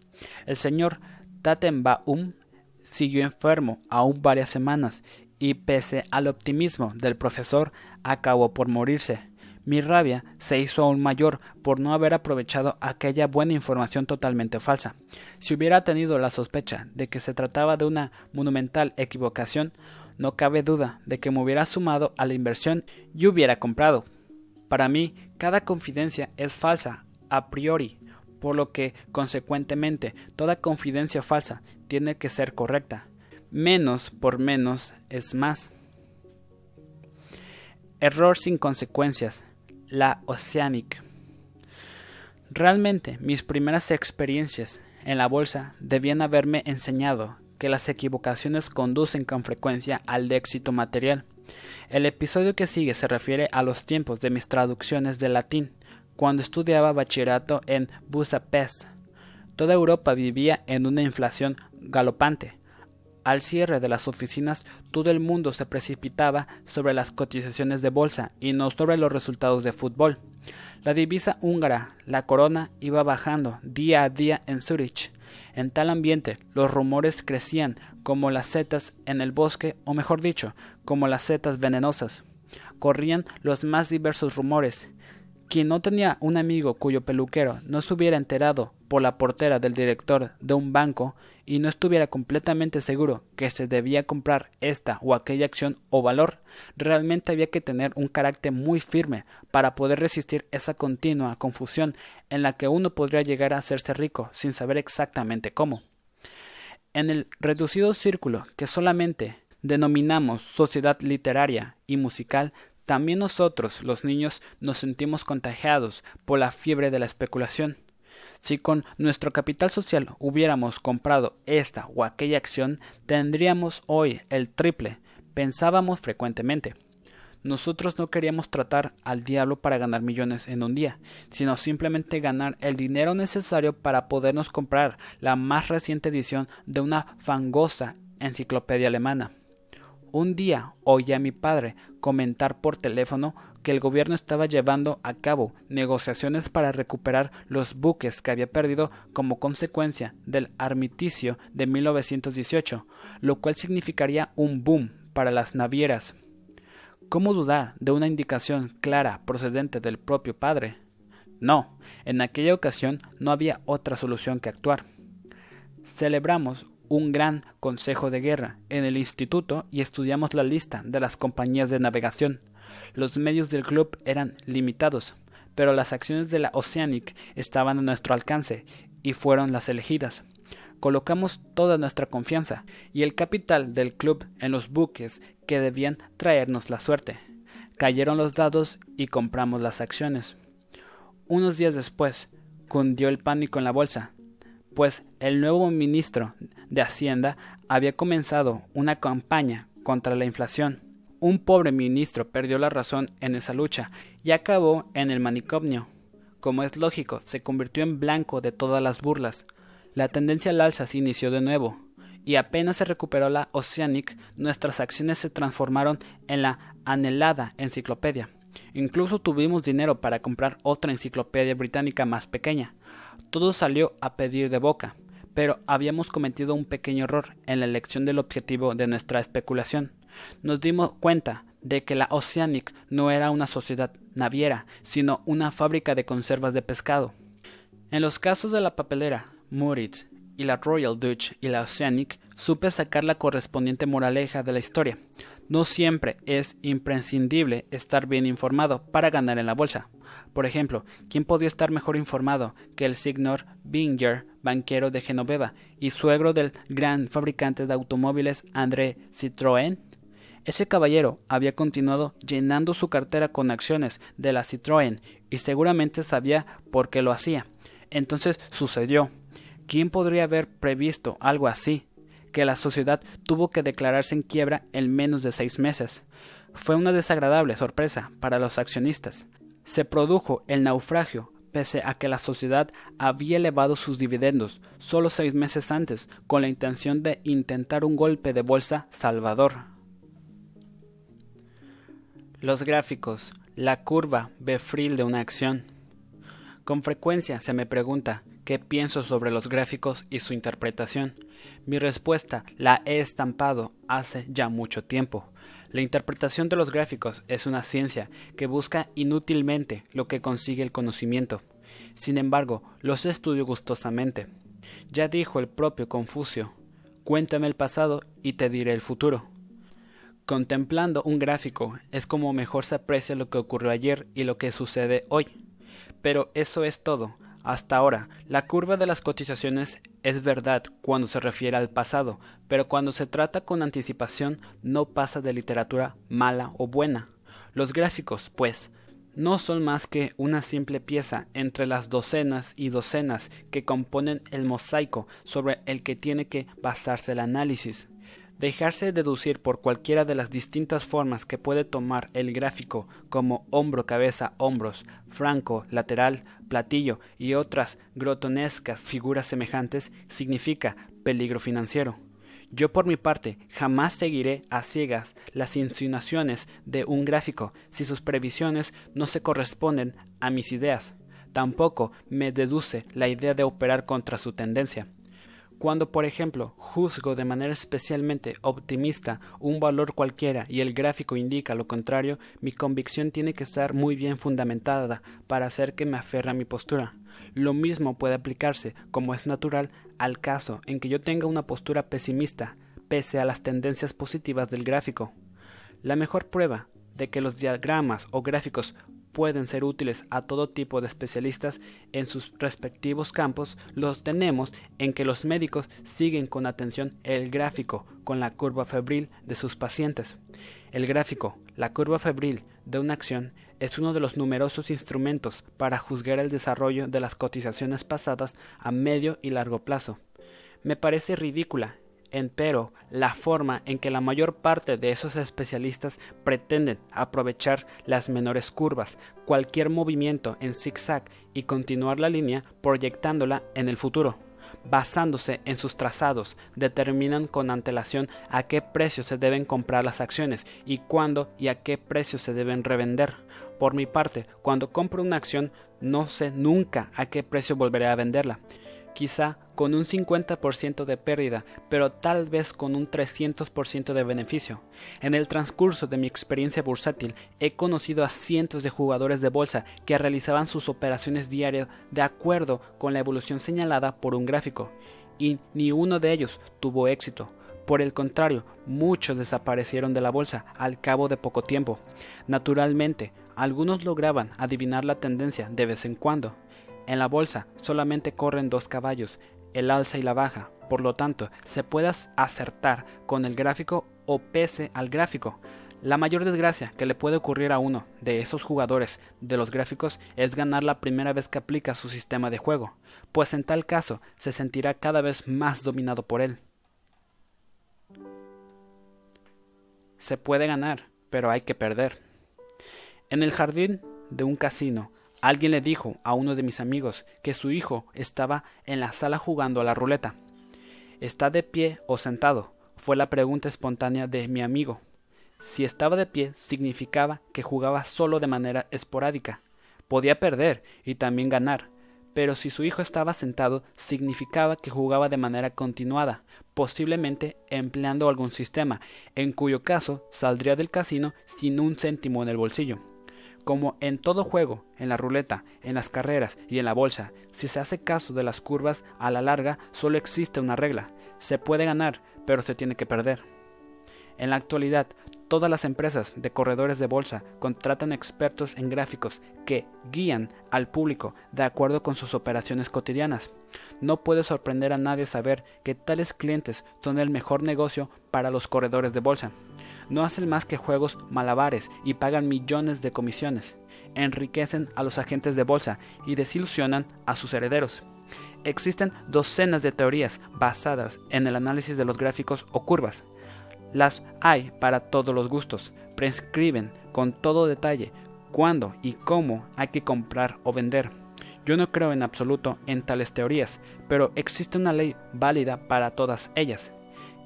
El señor Tattenbaum siguió enfermo aún varias semanas y pese al optimismo del profesor, acabó por morirse. Mi rabia se hizo aún mayor por no haber aprovechado aquella buena información totalmente falsa. Si hubiera tenido la sospecha de que se trataba de una monumental equivocación, no cabe duda de que me hubiera sumado a la inversión y hubiera comprado. Para mí, cada confidencia es falsa a priori, por lo que, consecuentemente, toda confidencia falsa tiene que ser correcta. Menos por menos es más. Error sin consecuencias la Oceanic. Realmente mis primeras experiencias en la bolsa debían haberme enseñado que las equivocaciones conducen con frecuencia al éxito material. El episodio que sigue se refiere a los tiempos de mis traducciones de latín, cuando estudiaba bachillerato en Budapest. Toda Europa vivía en una inflación galopante. Al cierre de las oficinas, todo el mundo se precipitaba sobre las cotizaciones de bolsa y no sobre los resultados de fútbol. La divisa húngara, la corona, iba bajando día a día en Zurich. En tal ambiente, los rumores crecían como las setas en el bosque, o mejor dicho, como las setas venenosas. Corrían los más diversos rumores, quien no tenía un amigo cuyo peluquero no se hubiera enterado por la portera del director de un banco y no estuviera completamente seguro que se debía comprar esta o aquella acción o valor, realmente había que tener un carácter muy firme para poder resistir esa continua confusión en la que uno podría llegar a hacerse rico sin saber exactamente cómo. En el reducido círculo que solamente denominamos sociedad literaria y musical también nosotros, los niños, nos sentimos contagiados por la fiebre de la especulación. Si con nuestro capital social hubiéramos comprado esta o aquella acción, tendríamos hoy el triple, pensábamos frecuentemente. Nosotros no queríamos tratar al diablo para ganar millones en un día, sino simplemente ganar el dinero necesario para podernos comprar la más reciente edición de una fangosa enciclopedia alemana. Un día oí a mi padre comentar por teléfono que el gobierno estaba llevando a cabo negociaciones para recuperar los buques que había perdido como consecuencia del armisticio de 1918, lo cual significaría un boom para las navieras. ¿Cómo dudar de una indicación clara procedente del propio padre? No, en aquella ocasión no había otra solución que actuar. Celebramos un gran consejo de guerra en el instituto y estudiamos la lista de las compañías de navegación. Los medios del club eran limitados, pero las acciones de la Oceanic estaban a nuestro alcance y fueron las elegidas. Colocamos toda nuestra confianza y el capital del club en los buques que debían traernos la suerte. Cayeron los dados y compramos las acciones. Unos días después, cundió el pánico en la bolsa pues el nuevo ministro de Hacienda había comenzado una campaña contra la inflación. Un pobre ministro perdió la razón en esa lucha y acabó en el manicomio. Como es lógico, se convirtió en blanco de todas las burlas. La tendencia al alza se inició de nuevo, y apenas se recuperó la Oceanic, nuestras acciones se transformaron en la anhelada enciclopedia. Incluso tuvimos dinero para comprar otra enciclopedia británica más pequeña. Todo salió a pedir de boca, pero habíamos cometido un pequeño error en la elección del objetivo de nuestra especulación. Nos dimos cuenta de que la Oceanic no era una sociedad naviera, sino una fábrica de conservas de pescado. En los casos de la papelera, Moritz y la Royal Dutch y la Oceanic, supe sacar la correspondiente moraleja de la historia. No siempre es imprescindible estar bien informado para ganar en la bolsa. Por ejemplo, ¿quién podía estar mejor informado que el señor Binger, banquero de Genoveva y suegro del gran fabricante de automóviles André Citroën? Ese caballero había continuado llenando su cartera con acciones de la Citroën y seguramente sabía por qué lo hacía. Entonces sucedió. ¿Quién podría haber previsto algo así? que la sociedad tuvo que declararse en quiebra en menos de seis meses. Fue una desagradable sorpresa para los accionistas. Se produjo el naufragio pese a que la sociedad había elevado sus dividendos solo seis meses antes con la intención de intentar un golpe de bolsa salvador. Los gráficos, la curva befril de una acción. Con frecuencia se me pregunta qué pienso sobre los gráficos y su interpretación. Mi respuesta la he estampado hace ya mucho tiempo. La interpretación de los gráficos es una ciencia que busca inútilmente lo que consigue el conocimiento. Sin embargo, los estudio gustosamente. Ya dijo el propio Confucio, cuéntame el pasado y te diré el futuro. Contemplando un gráfico es como mejor se aprecia lo que ocurrió ayer y lo que sucede hoy. Pero eso es todo. Hasta ahora, la curva de las cotizaciones es verdad cuando se refiere al pasado, pero cuando se trata con anticipación no pasa de literatura mala o buena. Los gráficos, pues, no son más que una simple pieza entre las docenas y docenas que componen el mosaico sobre el que tiene que basarse el análisis. Dejarse deducir por cualquiera de las distintas formas que puede tomar el gráfico como hombro, cabeza, hombros, franco, lateral, platillo y otras grotonescas figuras semejantes significa peligro financiero. Yo por mi parte jamás seguiré a ciegas las insinuaciones de un gráfico si sus previsiones no se corresponden a mis ideas. Tampoco me deduce la idea de operar contra su tendencia. Cuando, por ejemplo, juzgo de manera especialmente optimista un valor cualquiera y el gráfico indica lo contrario, mi convicción tiene que estar muy bien fundamentada para hacer que me aferre a mi postura. Lo mismo puede aplicarse, como es natural, al caso en que yo tenga una postura pesimista, pese a las tendencias positivas del gráfico. La mejor prueba de que los diagramas o gráficos pueden ser útiles a todo tipo de especialistas en sus respectivos campos los tenemos en que los médicos siguen con atención el gráfico con la curva febril de sus pacientes. El gráfico, la curva febril de una acción, es uno de los numerosos instrumentos para juzgar el desarrollo de las cotizaciones pasadas a medio y largo plazo. Me parece ridícula Empero, la forma en que la mayor parte de esos especialistas pretenden aprovechar las menores curvas, cualquier movimiento en zigzag y continuar la línea proyectándola en el futuro. Basándose en sus trazados, determinan con antelación a qué precio se deben comprar las acciones y cuándo y a qué precio se deben revender. Por mi parte, cuando compro una acción, no sé nunca a qué precio volveré a venderla quizá con un 50% de pérdida, pero tal vez con un 300% de beneficio. En el transcurso de mi experiencia bursátil he conocido a cientos de jugadores de bolsa que realizaban sus operaciones diarias de acuerdo con la evolución señalada por un gráfico, y ni uno de ellos tuvo éxito. Por el contrario, muchos desaparecieron de la bolsa al cabo de poco tiempo. Naturalmente, algunos lograban adivinar la tendencia de vez en cuando, en la bolsa solamente corren dos caballos, el alza y la baja, por lo tanto, se puede acertar con el gráfico o pese al gráfico. La mayor desgracia que le puede ocurrir a uno de esos jugadores de los gráficos es ganar la primera vez que aplica su sistema de juego, pues en tal caso se sentirá cada vez más dominado por él. Se puede ganar, pero hay que perder. En el jardín de un casino Alguien le dijo a uno de mis amigos que su hijo estaba en la sala jugando a la ruleta. ¿Está de pie o sentado? fue la pregunta espontánea de mi amigo. Si estaba de pie significaba que jugaba solo de manera esporádica. Podía perder y también ganar, pero si su hijo estaba sentado significaba que jugaba de manera continuada, posiblemente empleando algún sistema, en cuyo caso saldría del casino sin un céntimo en el bolsillo. Como en todo juego, en la ruleta, en las carreras y en la bolsa, si se hace caso de las curvas, a la larga solo existe una regla. Se puede ganar, pero se tiene que perder. En la actualidad, todas las empresas de corredores de bolsa contratan expertos en gráficos que guían al público de acuerdo con sus operaciones cotidianas. No puede sorprender a nadie saber que tales clientes son el mejor negocio para los corredores de bolsa no hacen más que juegos malabares y pagan millones de comisiones, enriquecen a los agentes de bolsa y desilusionan a sus herederos. Existen docenas de teorías basadas en el análisis de los gráficos o curvas. Las hay para todos los gustos, prescriben con todo detalle cuándo y cómo hay que comprar o vender. Yo no creo en absoluto en tales teorías, pero existe una ley válida para todas ellas.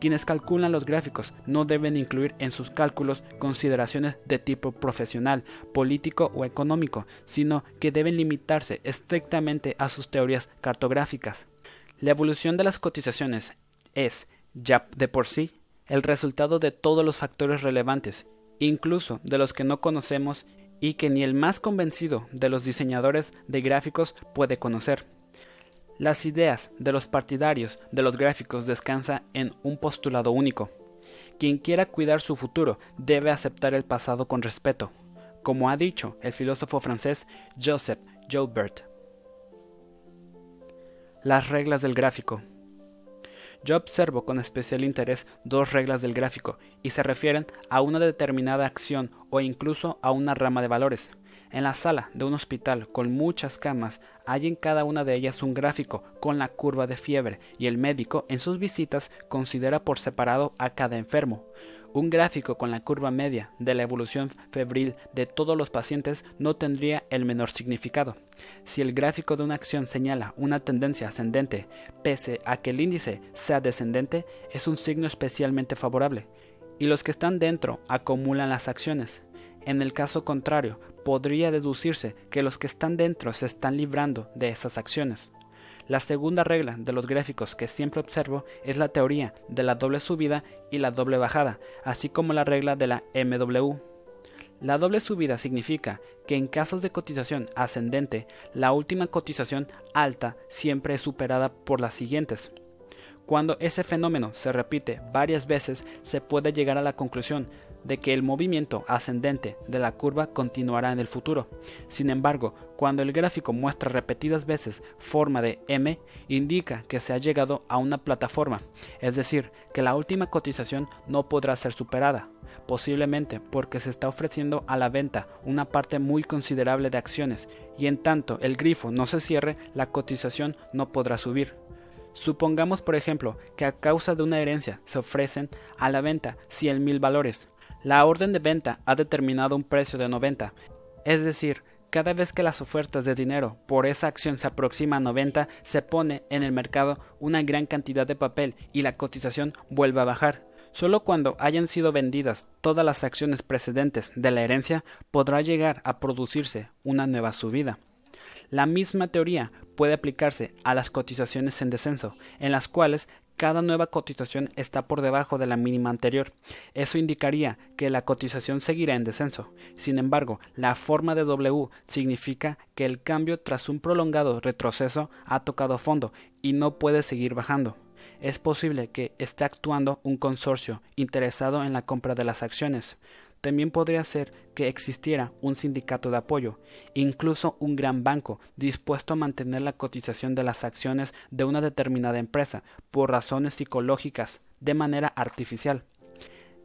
Quienes calculan los gráficos no deben incluir en sus cálculos consideraciones de tipo profesional, político o económico, sino que deben limitarse estrictamente a sus teorías cartográficas. La evolución de las cotizaciones es, ya de por sí, el resultado de todos los factores relevantes, incluso de los que no conocemos y que ni el más convencido de los diseñadores de gráficos puede conocer. Las ideas de los partidarios de los gráficos descansan en un postulado único. Quien quiera cuidar su futuro debe aceptar el pasado con respeto, como ha dicho el filósofo francés Joseph Joubert. Las reglas del gráfico. Yo observo con especial interés dos reglas del gráfico y se refieren a una determinada acción o incluso a una rama de valores. En la sala de un hospital con muchas camas hay en cada una de ellas un gráfico con la curva de fiebre y el médico en sus visitas considera por separado a cada enfermo. Un gráfico con la curva media de la evolución febril de todos los pacientes no tendría el menor significado. Si el gráfico de una acción señala una tendencia ascendente, pese a que el índice sea descendente, es un signo especialmente favorable, y los que están dentro acumulan las acciones. En el caso contrario, podría deducirse que los que están dentro se están librando de esas acciones. La segunda regla de los gráficos que siempre observo es la teoría de la doble subida y la doble bajada, así como la regla de la MW. La doble subida significa que en casos de cotización ascendente, la última cotización alta siempre es superada por las siguientes. Cuando ese fenómeno se repite varias veces, se puede llegar a la conclusión de que el movimiento ascendente de la curva continuará en el futuro. Sin embargo, cuando el gráfico muestra repetidas veces forma de M, indica que se ha llegado a una plataforma, es decir, que la última cotización no podrá ser superada, posiblemente porque se está ofreciendo a la venta una parte muy considerable de acciones, y en tanto el grifo no se cierre, la cotización no podrá subir. Supongamos, por ejemplo, que a causa de una herencia se ofrecen a la venta 100.000 valores. La orden de venta ha determinado un precio de 90, es decir, cada vez que las ofertas de dinero por esa acción se aproximan a 90, se pone en el mercado una gran cantidad de papel y la cotización vuelve a bajar. Solo cuando hayan sido vendidas todas las acciones precedentes de la herencia podrá llegar a producirse una nueva subida. La misma teoría puede aplicarse a las cotizaciones en descenso, en las cuales cada nueva cotización está por debajo de la mínima anterior. Eso indicaría que la cotización seguirá en descenso. Sin embargo, la forma de W significa que el cambio tras un prolongado retroceso ha tocado fondo y no puede seguir bajando. Es posible que esté actuando un consorcio interesado en la compra de las acciones. También podría ser que existiera un sindicato de apoyo, incluso un gran banco dispuesto a mantener la cotización de las acciones de una determinada empresa por razones psicológicas de manera artificial.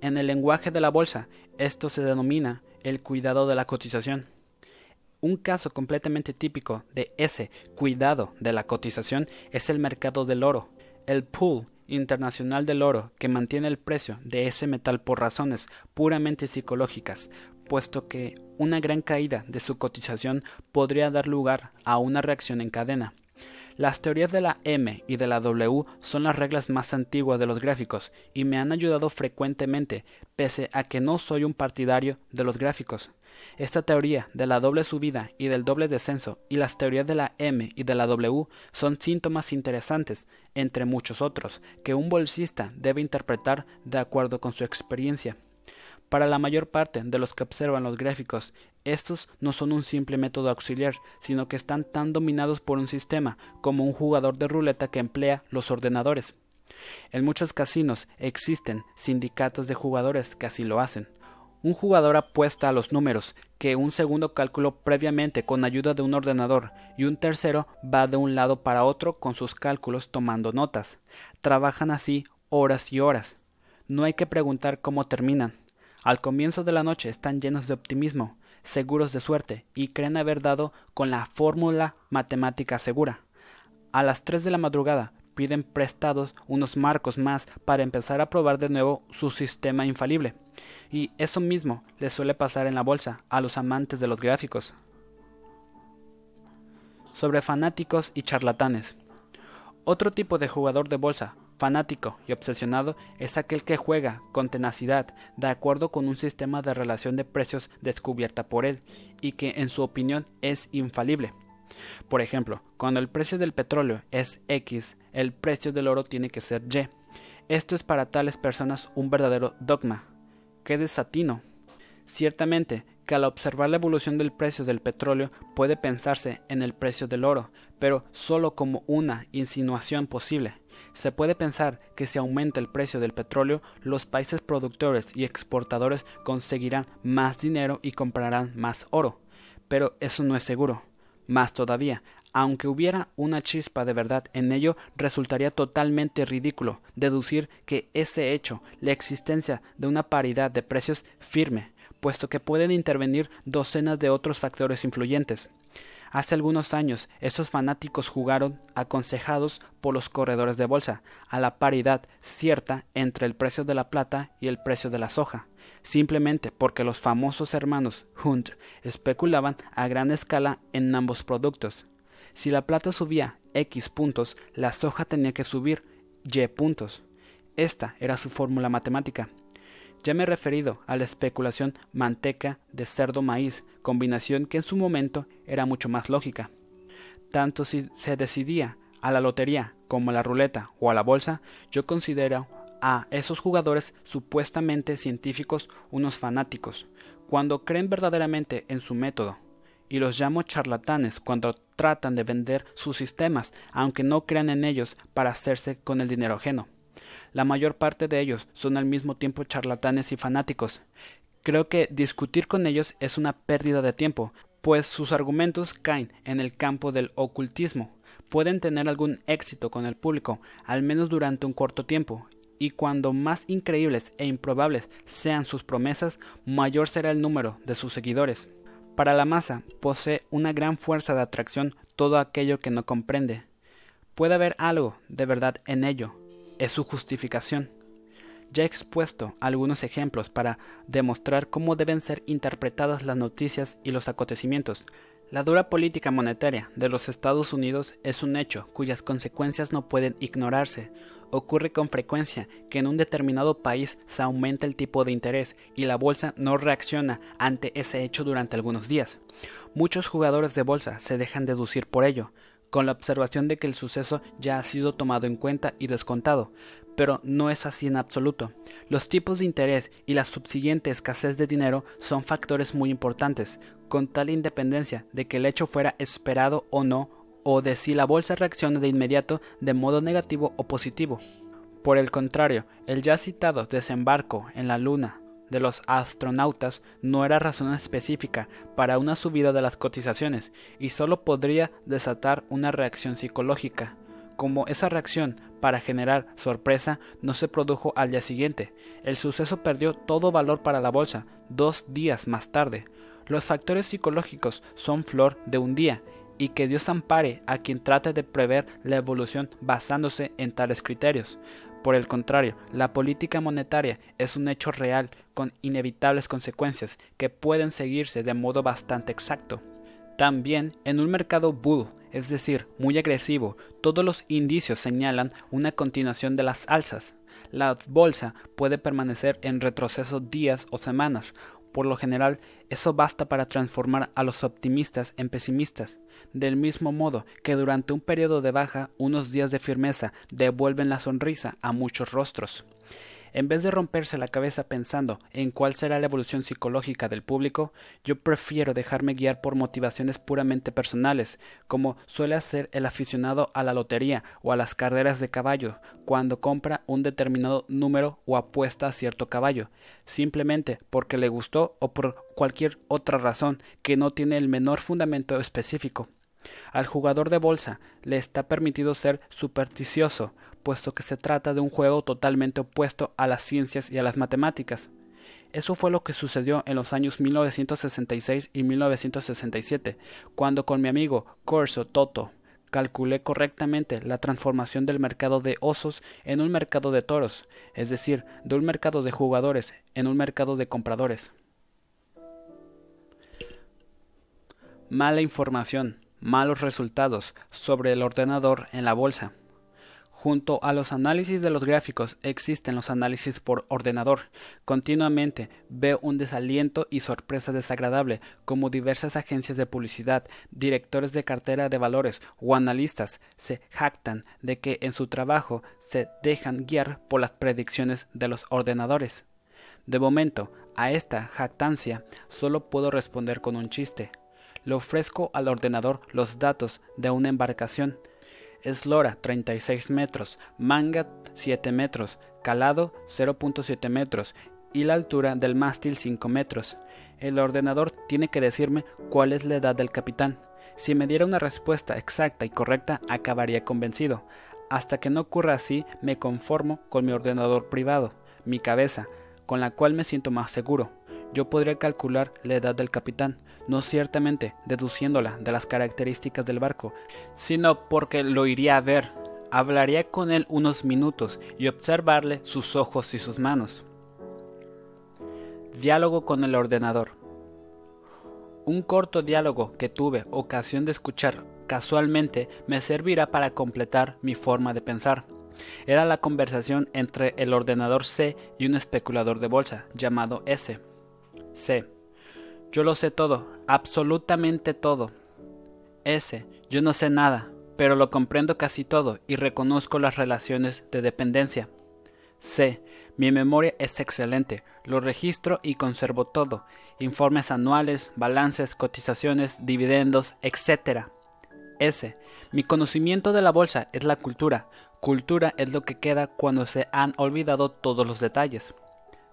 En el lenguaje de la bolsa, esto se denomina el cuidado de la cotización. Un caso completamente típico de ese cuidado de la cotización es el mercado del oro. El pool internacional del oro que mantiene el precio de ese metal por razones puramente psicológicas, puesto que una gran caída de su cotización podría dar lugar a una reacción en cadena. Las teorías de la M y de la W son las reglas más antiguas de los gráficos y me han ayudado frecuentemente, pese a que no soy un partidario de los gráficos. Esta teoría de la doble subida y del doble descenso y las teorías de la M y de la W son síntomas interesantes, entre muchos otros, que un bolsista debe interpretar de acuerdo con su experiencia. Para la mayor parte de los que observan los gráficos, estos no son un simple método auxiliar, sino que están tan dominados por un sistema como un jugador de ruleta que emplea los ordenadores. En muchos casinos existen sindicatos de jugadores que así lo hacen. Un jugador apuesta a los números, que un segundo cálculo previamente con ayuda de un ordenador y un tercero va de un lado para otro con sus cálculos tomando notas. Trabajan así horas y horas. No hay que preguntar cómo terminan. Al comienzo de la noche están llenos de optimismo, seguros de suerte y creen haber dado con la fórmula matemática segura. A las tres de la madrugada piden prestados unos marcos más para empezar a probar de nuevo su sistema infalible. Y eso mismo le suele pasar en la bolsa a los amantes de los gráficos. Sobre fanáticos y charlatanes. Otro tipo de jugador de bolsa, fanático y obsesionado, es aquel que juega con tenacidad de acuerdo con un sistema de relación de precios descubierta por él y que en su opinión es infalible. Por ejemplo, cuando el precio del petróleo es X, el precio del oro tiene que ser Y. Esto es para tales personas un verdadero dogma. ¡Qué desatino! Ciertamente que al observar la evolución del precio del petróleo puede pensarse en el precio del oro, pero solo como una insinuación posible. Se puede pensar que si aumenta el precio del petróleo, los países productores y exportadores conseguirán más dinero y comprarán más oro. Pero eso no es seguro. Más todavía, aunque hubiera una chispa de verdad en ello, resultaría totalmente ridículo deducir que ese hecho, la existencia de una paridad de precios firme, puesto que pueden intervenir docenas de otros factores influyentes. Hace algunos años, esos fanáticos jugaron, aconsejados por los corredores de bolsa, a la paridad cierta entre el precio de la plata y el precio de la soja, simplemente porque los famosos hermanos Hunt especulaban a gran escala en ambos productos. Si la plata subía X puntos, la soja tenía que subir Y puntos. Esta era su fórmula matemática. Ya me he referido a la especulación manteca de cerdo-maíz, combinación que en su momento era mucho más lógica. Tanto si se decidía a la lotería como a la ruleta o a la bolsa, yo considero a esos jugadores supuestamente científicos unos fanáticos, cuando creen verdaderamente en su método, y los llamo charlatanes cuando tratan de vender sus sistemas, aunque no crean en ellos para hacerse con el dinero ajeno. La mayor parte de ellos son al mismo tiempo charlatanes y fanáticos. Creo que discutir con ellos es una pérdida de tiempo, pues sus argumentos caen en el campo del ocultismo. Pueden tener algún éxito con el público, al menos durante un corto tiempo, y cuando más increíbles e improbables sean sus promesas, mayor será el número de sus seguidores. Para la masa posee una gran fuerza de atracción todo aquello que no comprende. Puede haber algo de verdad en ello, es su justificación. Ya he expuesto algunos ejemplos para demostrar cómo deben ser interpretadas las noticias y los acontecimientos. La dura política monetaria de los Estados Unidos es un hecho cuyas consecuencias no pueden ignorarse. Ocurre con frecuencia que en un determinado país se aumenta el tipo de interés y la bolsa no reacciona ante ese hecho durante algunos días. Muchos jugadores de bolsa se dejan deducir por ello, con la observación de que el suceso ya ha sido tomado en cuenta y descontado, pero no es así en absoluto. Los tipos de interés y la subsiguiente escasez de dinero son factores muy importantes, con tal independencia de que el hecho fuera esperado o no, o de si la bolsa reacciona de inmediato de modo negativo o positivo. Por el contrario, el ya citado desembarco en la Luna de los astronautas no era razón específica para una subida de las cotizaciones y solo podría desatar una reacción psicológica. Como esa reacción para generar sorpresa no se produjo al día siguiente, el suceso perdió todo valor para la bolsa dos días más tarde. Los factores psicológicos son flor de un día y que Dios ampare a quien trate de prever la evolución basándose en tales criterios. Por el contrario, la política monetaria es un hecho real con inevitables consecuencias que pueden seguirse de modo bastante exacto. También en un mercado bull, es decir, muy agresivo, todos los indicios señalan una continuación de las alzas. La bolsa puede permanecer en retroceso días o semanas, por lo general, eso basta para transformar a los optimistas en pesimistas, del mismo modo que durante un periodo de baja unos días de firmeza devuelven la sonrisa a muchos rostros. En vez de romperse la cabeza pensando en cuál será la evolución psicológica del público, yo prefiero dejarme guiar por motivaciones puramente personales, como suele hacer el aficionado a la lotería o a las carreras de caballo, cuando compra un determinado número o apuesta a cierto caballo, simplemente porque le gustó o por cualquier otra razón que no tiene el menor fundamento específico. Al jugador de bolsa le está permitido ser supersticioso, puesto que se trata de un juego totalmente opuesto a las ciencias y a las matemáticas. Eso fue lo que sucedió en los años 1966 y 1967, cuando con mi amigo Corso Toto calculé correctamente la transformación del mercado de osos en un mercado de toros, es decir, de un mercado de jugadores en un mercado de compradores. Mala información, malos resultados sobre el ordenador en la bolsa. Junto a los análisis de los gráficos existen los análisis por ordenador. Continuamente veo un desaliento y sorpresa desagradable como diversas agencias de publicidad, directores de cartera de valores o analistas se jactan de que en su trabajo se dejan guiar por las predicciones de los ordenadores. De momento, a esta jactancia solo puedo responder con un chiste. Le ofrezco al ordenador los datos de una embarcación eslora 36 metros, manga 7 metros, calado 0.7 metros y la altura del mástil 5 metros. El ordenador tiene que decirme cuál es la edad del capitán. Si me diera una respuesta exacta y correcta, acabaría convencido. Hasta que no ocurra así, me conformo con mi ordenador privado, mi cabeza, con la cual me siento más seguro. Yo podría calcular la edad del capitán, no ciertamente deduciéndola de las características del barco, sino porque lo iría a ver, hablaría con él unos minutos y observarle sus ojos y sus manos. Diálogo con el ordenador. Un corto diálogo que tuve ocasión de escuchar casualmente me servirá para completar mi forma de pensar. Era la conversación entre el ordenador C y un especulador de bolsa llamado S. C. Yo lo sé todo, absolutamente todo. S. Yo no sé nada, pero lo comprendo casi todo y reconozco las relaciones de dependencia. C. Mi memoria es excelente, lo registro y conservo todo, informes anuales, balances, cotizaciones, dividendos, etc. S. Mi conocimiento de la bolsa es la cultura, cultura es lo que queda cuando se han olvidado todos los detalles.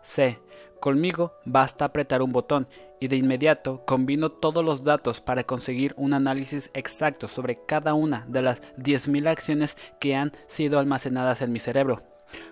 C. Conmigo basta apretar un botón y de inmediato combino todos los datos para conseguir un análisis exacto sobre cada una de las 10.000 acciones que han sido almacenadas en mi cerebro.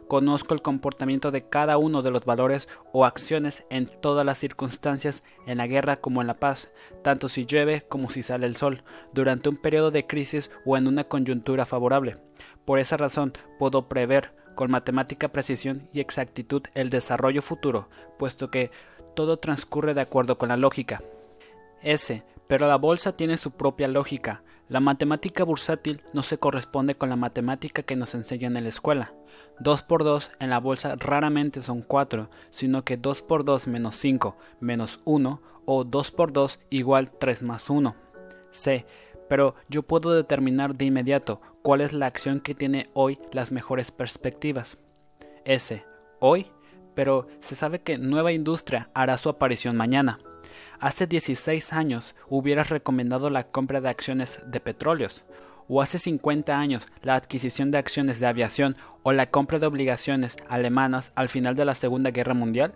Conozco el comportamiento de cada uno de los valores o acciones en todas las circunstancias, en la guerra como en la paz, tanto si llueve como si sale el sol, durante un periodo de crisis o en una coyuntura favorable. Por esa razón puedo prever con matemática precisión y exactitud el desarrollo futuro, puesto que todo transcurre de acuerdo con la lógica. S. Pero la bolsa tiene su propia lógica. La matemática bursátil no se corresponde con la matemática que nos enseñan en la escuela. 2 por 2 en la bolsa raramente son 4, sino que 2 por 2 menos 5 menos 1 o 2 por 2 igual 3 más 1. C pero yo puedo determinar de inmediato cuál es la acción que tiene hoy las mejores perspectivas. S. Hoy, pero se sabe que nueva industria hará su aparición mañana. Hace 16 años hubieras recomendado la compra de acciones de petróleos, o hace 50 años la adquisición de acciones de aviación o la compra de obligaciones alemanas al final de la Segunda Guerra Mundial?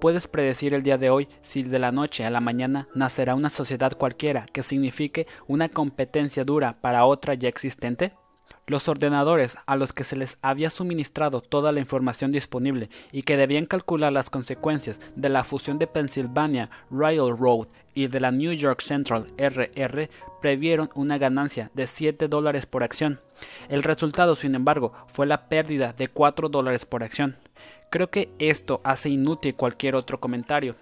¿Puedes predecir el día de hoy si de la noche a la mañana nacerá una sociedad cualquiera que signifique una competencia dura para otra ya existente? Los ordenadores a los que se les había suministrado toda la información disponible y que debían calcular las consecuencias de la fusión de Pennsylvania Railroad y de la New York Central RR previeron una ganancia de 7 dólares por acción. El resultado, sin embargo, fue la pérdida de 4 dólares por acción. Creo que esto hace inútil cualquier otro comentario.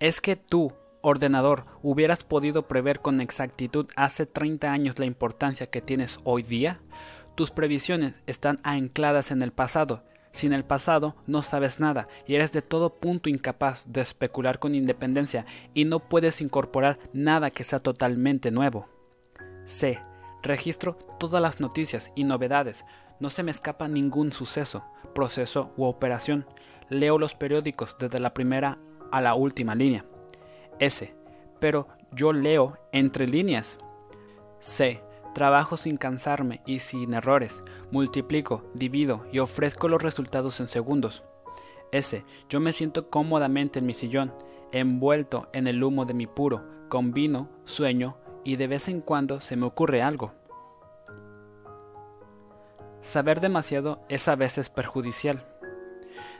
Es que tú, ordenador, hubieras podido prever con exactitud hace 30 años la importancia que tienes hoy día. Tus previsiones están ancladas en el pasado. Sin el pasado no sabes nada y eres de todo punto incapaz de especular con independencia y no puedes incorporar nada que sea totalmente nuevo. C. Registro todas las noticias y novedades, no se me escapa ningún suceso, proceso u operación. Leo los periódicos desde la primera a la última línea. S. Pero yo leo entre líneas. C. Trabajo sin cansarme y sin errores. Multiplico, divido y ofrezco los resultados en segundos. S. Yo me siento cómodamente en mi sillón, envuelto en el humo de mi puro, combino, sueño y de vez en cuando se me ocurre algo. Saber demasiado es a veces perjudicial.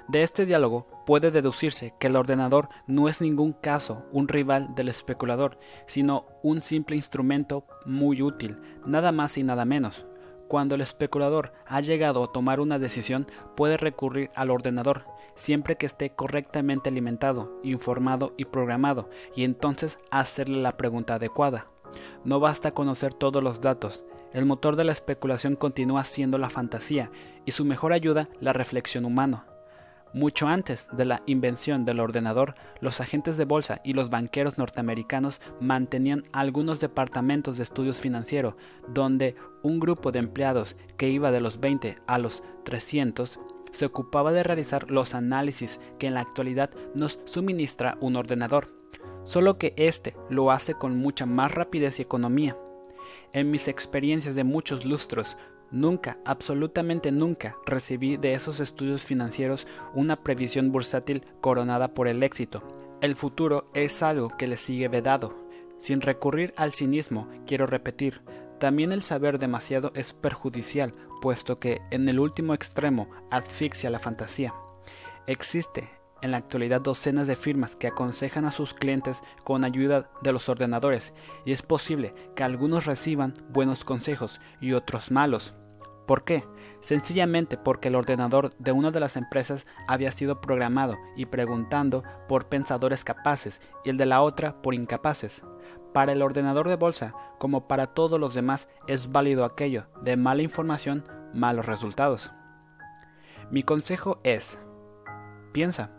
De este diálogo puede deducirse que el ordenador no es ningún caso un rival del especulador, sino un simple instrumento muy útil, nada más y nada menos. Cuando el especulador ha llegado a tomar una decisión, puede recurrir al ordenador, siempre que esté correctamente alimentado, informado y programado, y entonces hacerle la pregunta adecuada. No basta conocer todos los datos, El motor de la especulación continúa siendo la fantasía y su mejor ayuda la reflexión humana. Mucho antes de la invención del ordenador, los agentes de bolsa y los banqueros norteamericanos mantenían algunos departamentos de estudios financieros donde un grupo de empleados que iba de los 20 a los 300 se ocupaba de realizar los análisis que en la actualidad nos suministra un ordenador, solo que éste lo hace con mucha más rapidez y economía. En mis experiencias de muchos lustros, nunca, absolutamente nunca, recibí de esos estudios financieros una previsión bursátil coronada por el éxito. El futuro es algo que le sigue vedado. Sin recurrir al cinismo, quiero repetir, también el saber demasiado es perjudicial, puesto que en el último extremo asfixia la fantasía. Existe en la actualidad docenas de firmas que aconsejan a sus clientes con ayuda de los ordenadores y es posible que algunos reciban buenos consejos y otros malos. ¿Por qué? Sencillamente porque el ordenador de una de las empresas había sido programado y preguntando por pensadores capaces y el de la otra por incapaces. Para el ordenador de bolsa, como para todos los demás, es válido aquello de mala información, malos resultados. Mi consejo es, piensa,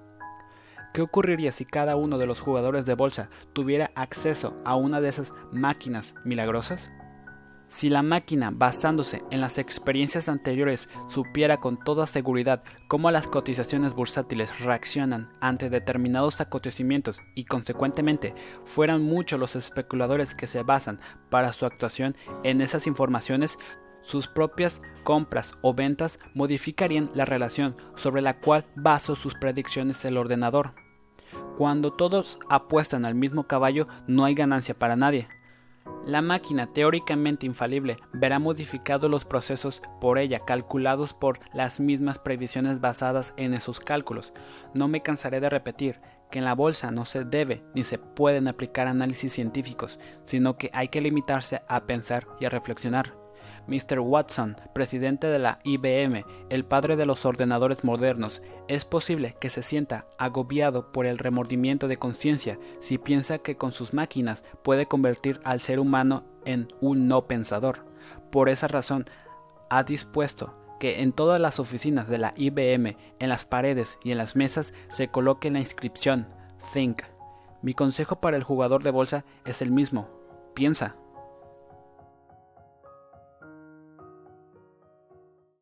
¿qué ocurriría si cada uno de los jugadores de bolsa tuviera acceso a una de esas máquinas milagrosas? Si la máquina, basándose en las experiencias anteriores, supiera con toda seguridad cómo las cotizaciones bursátiles reaccionan ante determinados acontecimientos y consecuentemente fueran muchos los especuladores que se basan para su actuación en esas informaciones, sus propias compras o ventas modificarían la relación sobre la cual basó sus predicciones el ordenador. Cuando todos apuestan al mismo caballo no hay ganancia para nadie. La máquina teóricamente infalible verá modificados los procesos por ella calculados por las mismas previsiones basadas en esos cálculos. No me cansaré de repetir que en la bolsa no se debe ni se pueden aplicar análisis científicos, sino que hay que limitarse a pensar y a reflexionar. Mr. Watson, presidente de la IBM, el padre de los ordenadores modernos, es posible que se sienta agobiado por el remordimiento de conciencia si piensa que con sus máquinas puede convertir al ser humano en un no pensador. Por esa razón, ha dispuesto que en todas las oficinas de la IBM, en las paredes y en las mesas se coloque la inscripción Think. Mi consejo para el jugador de bolsa es el mismo. Piensa.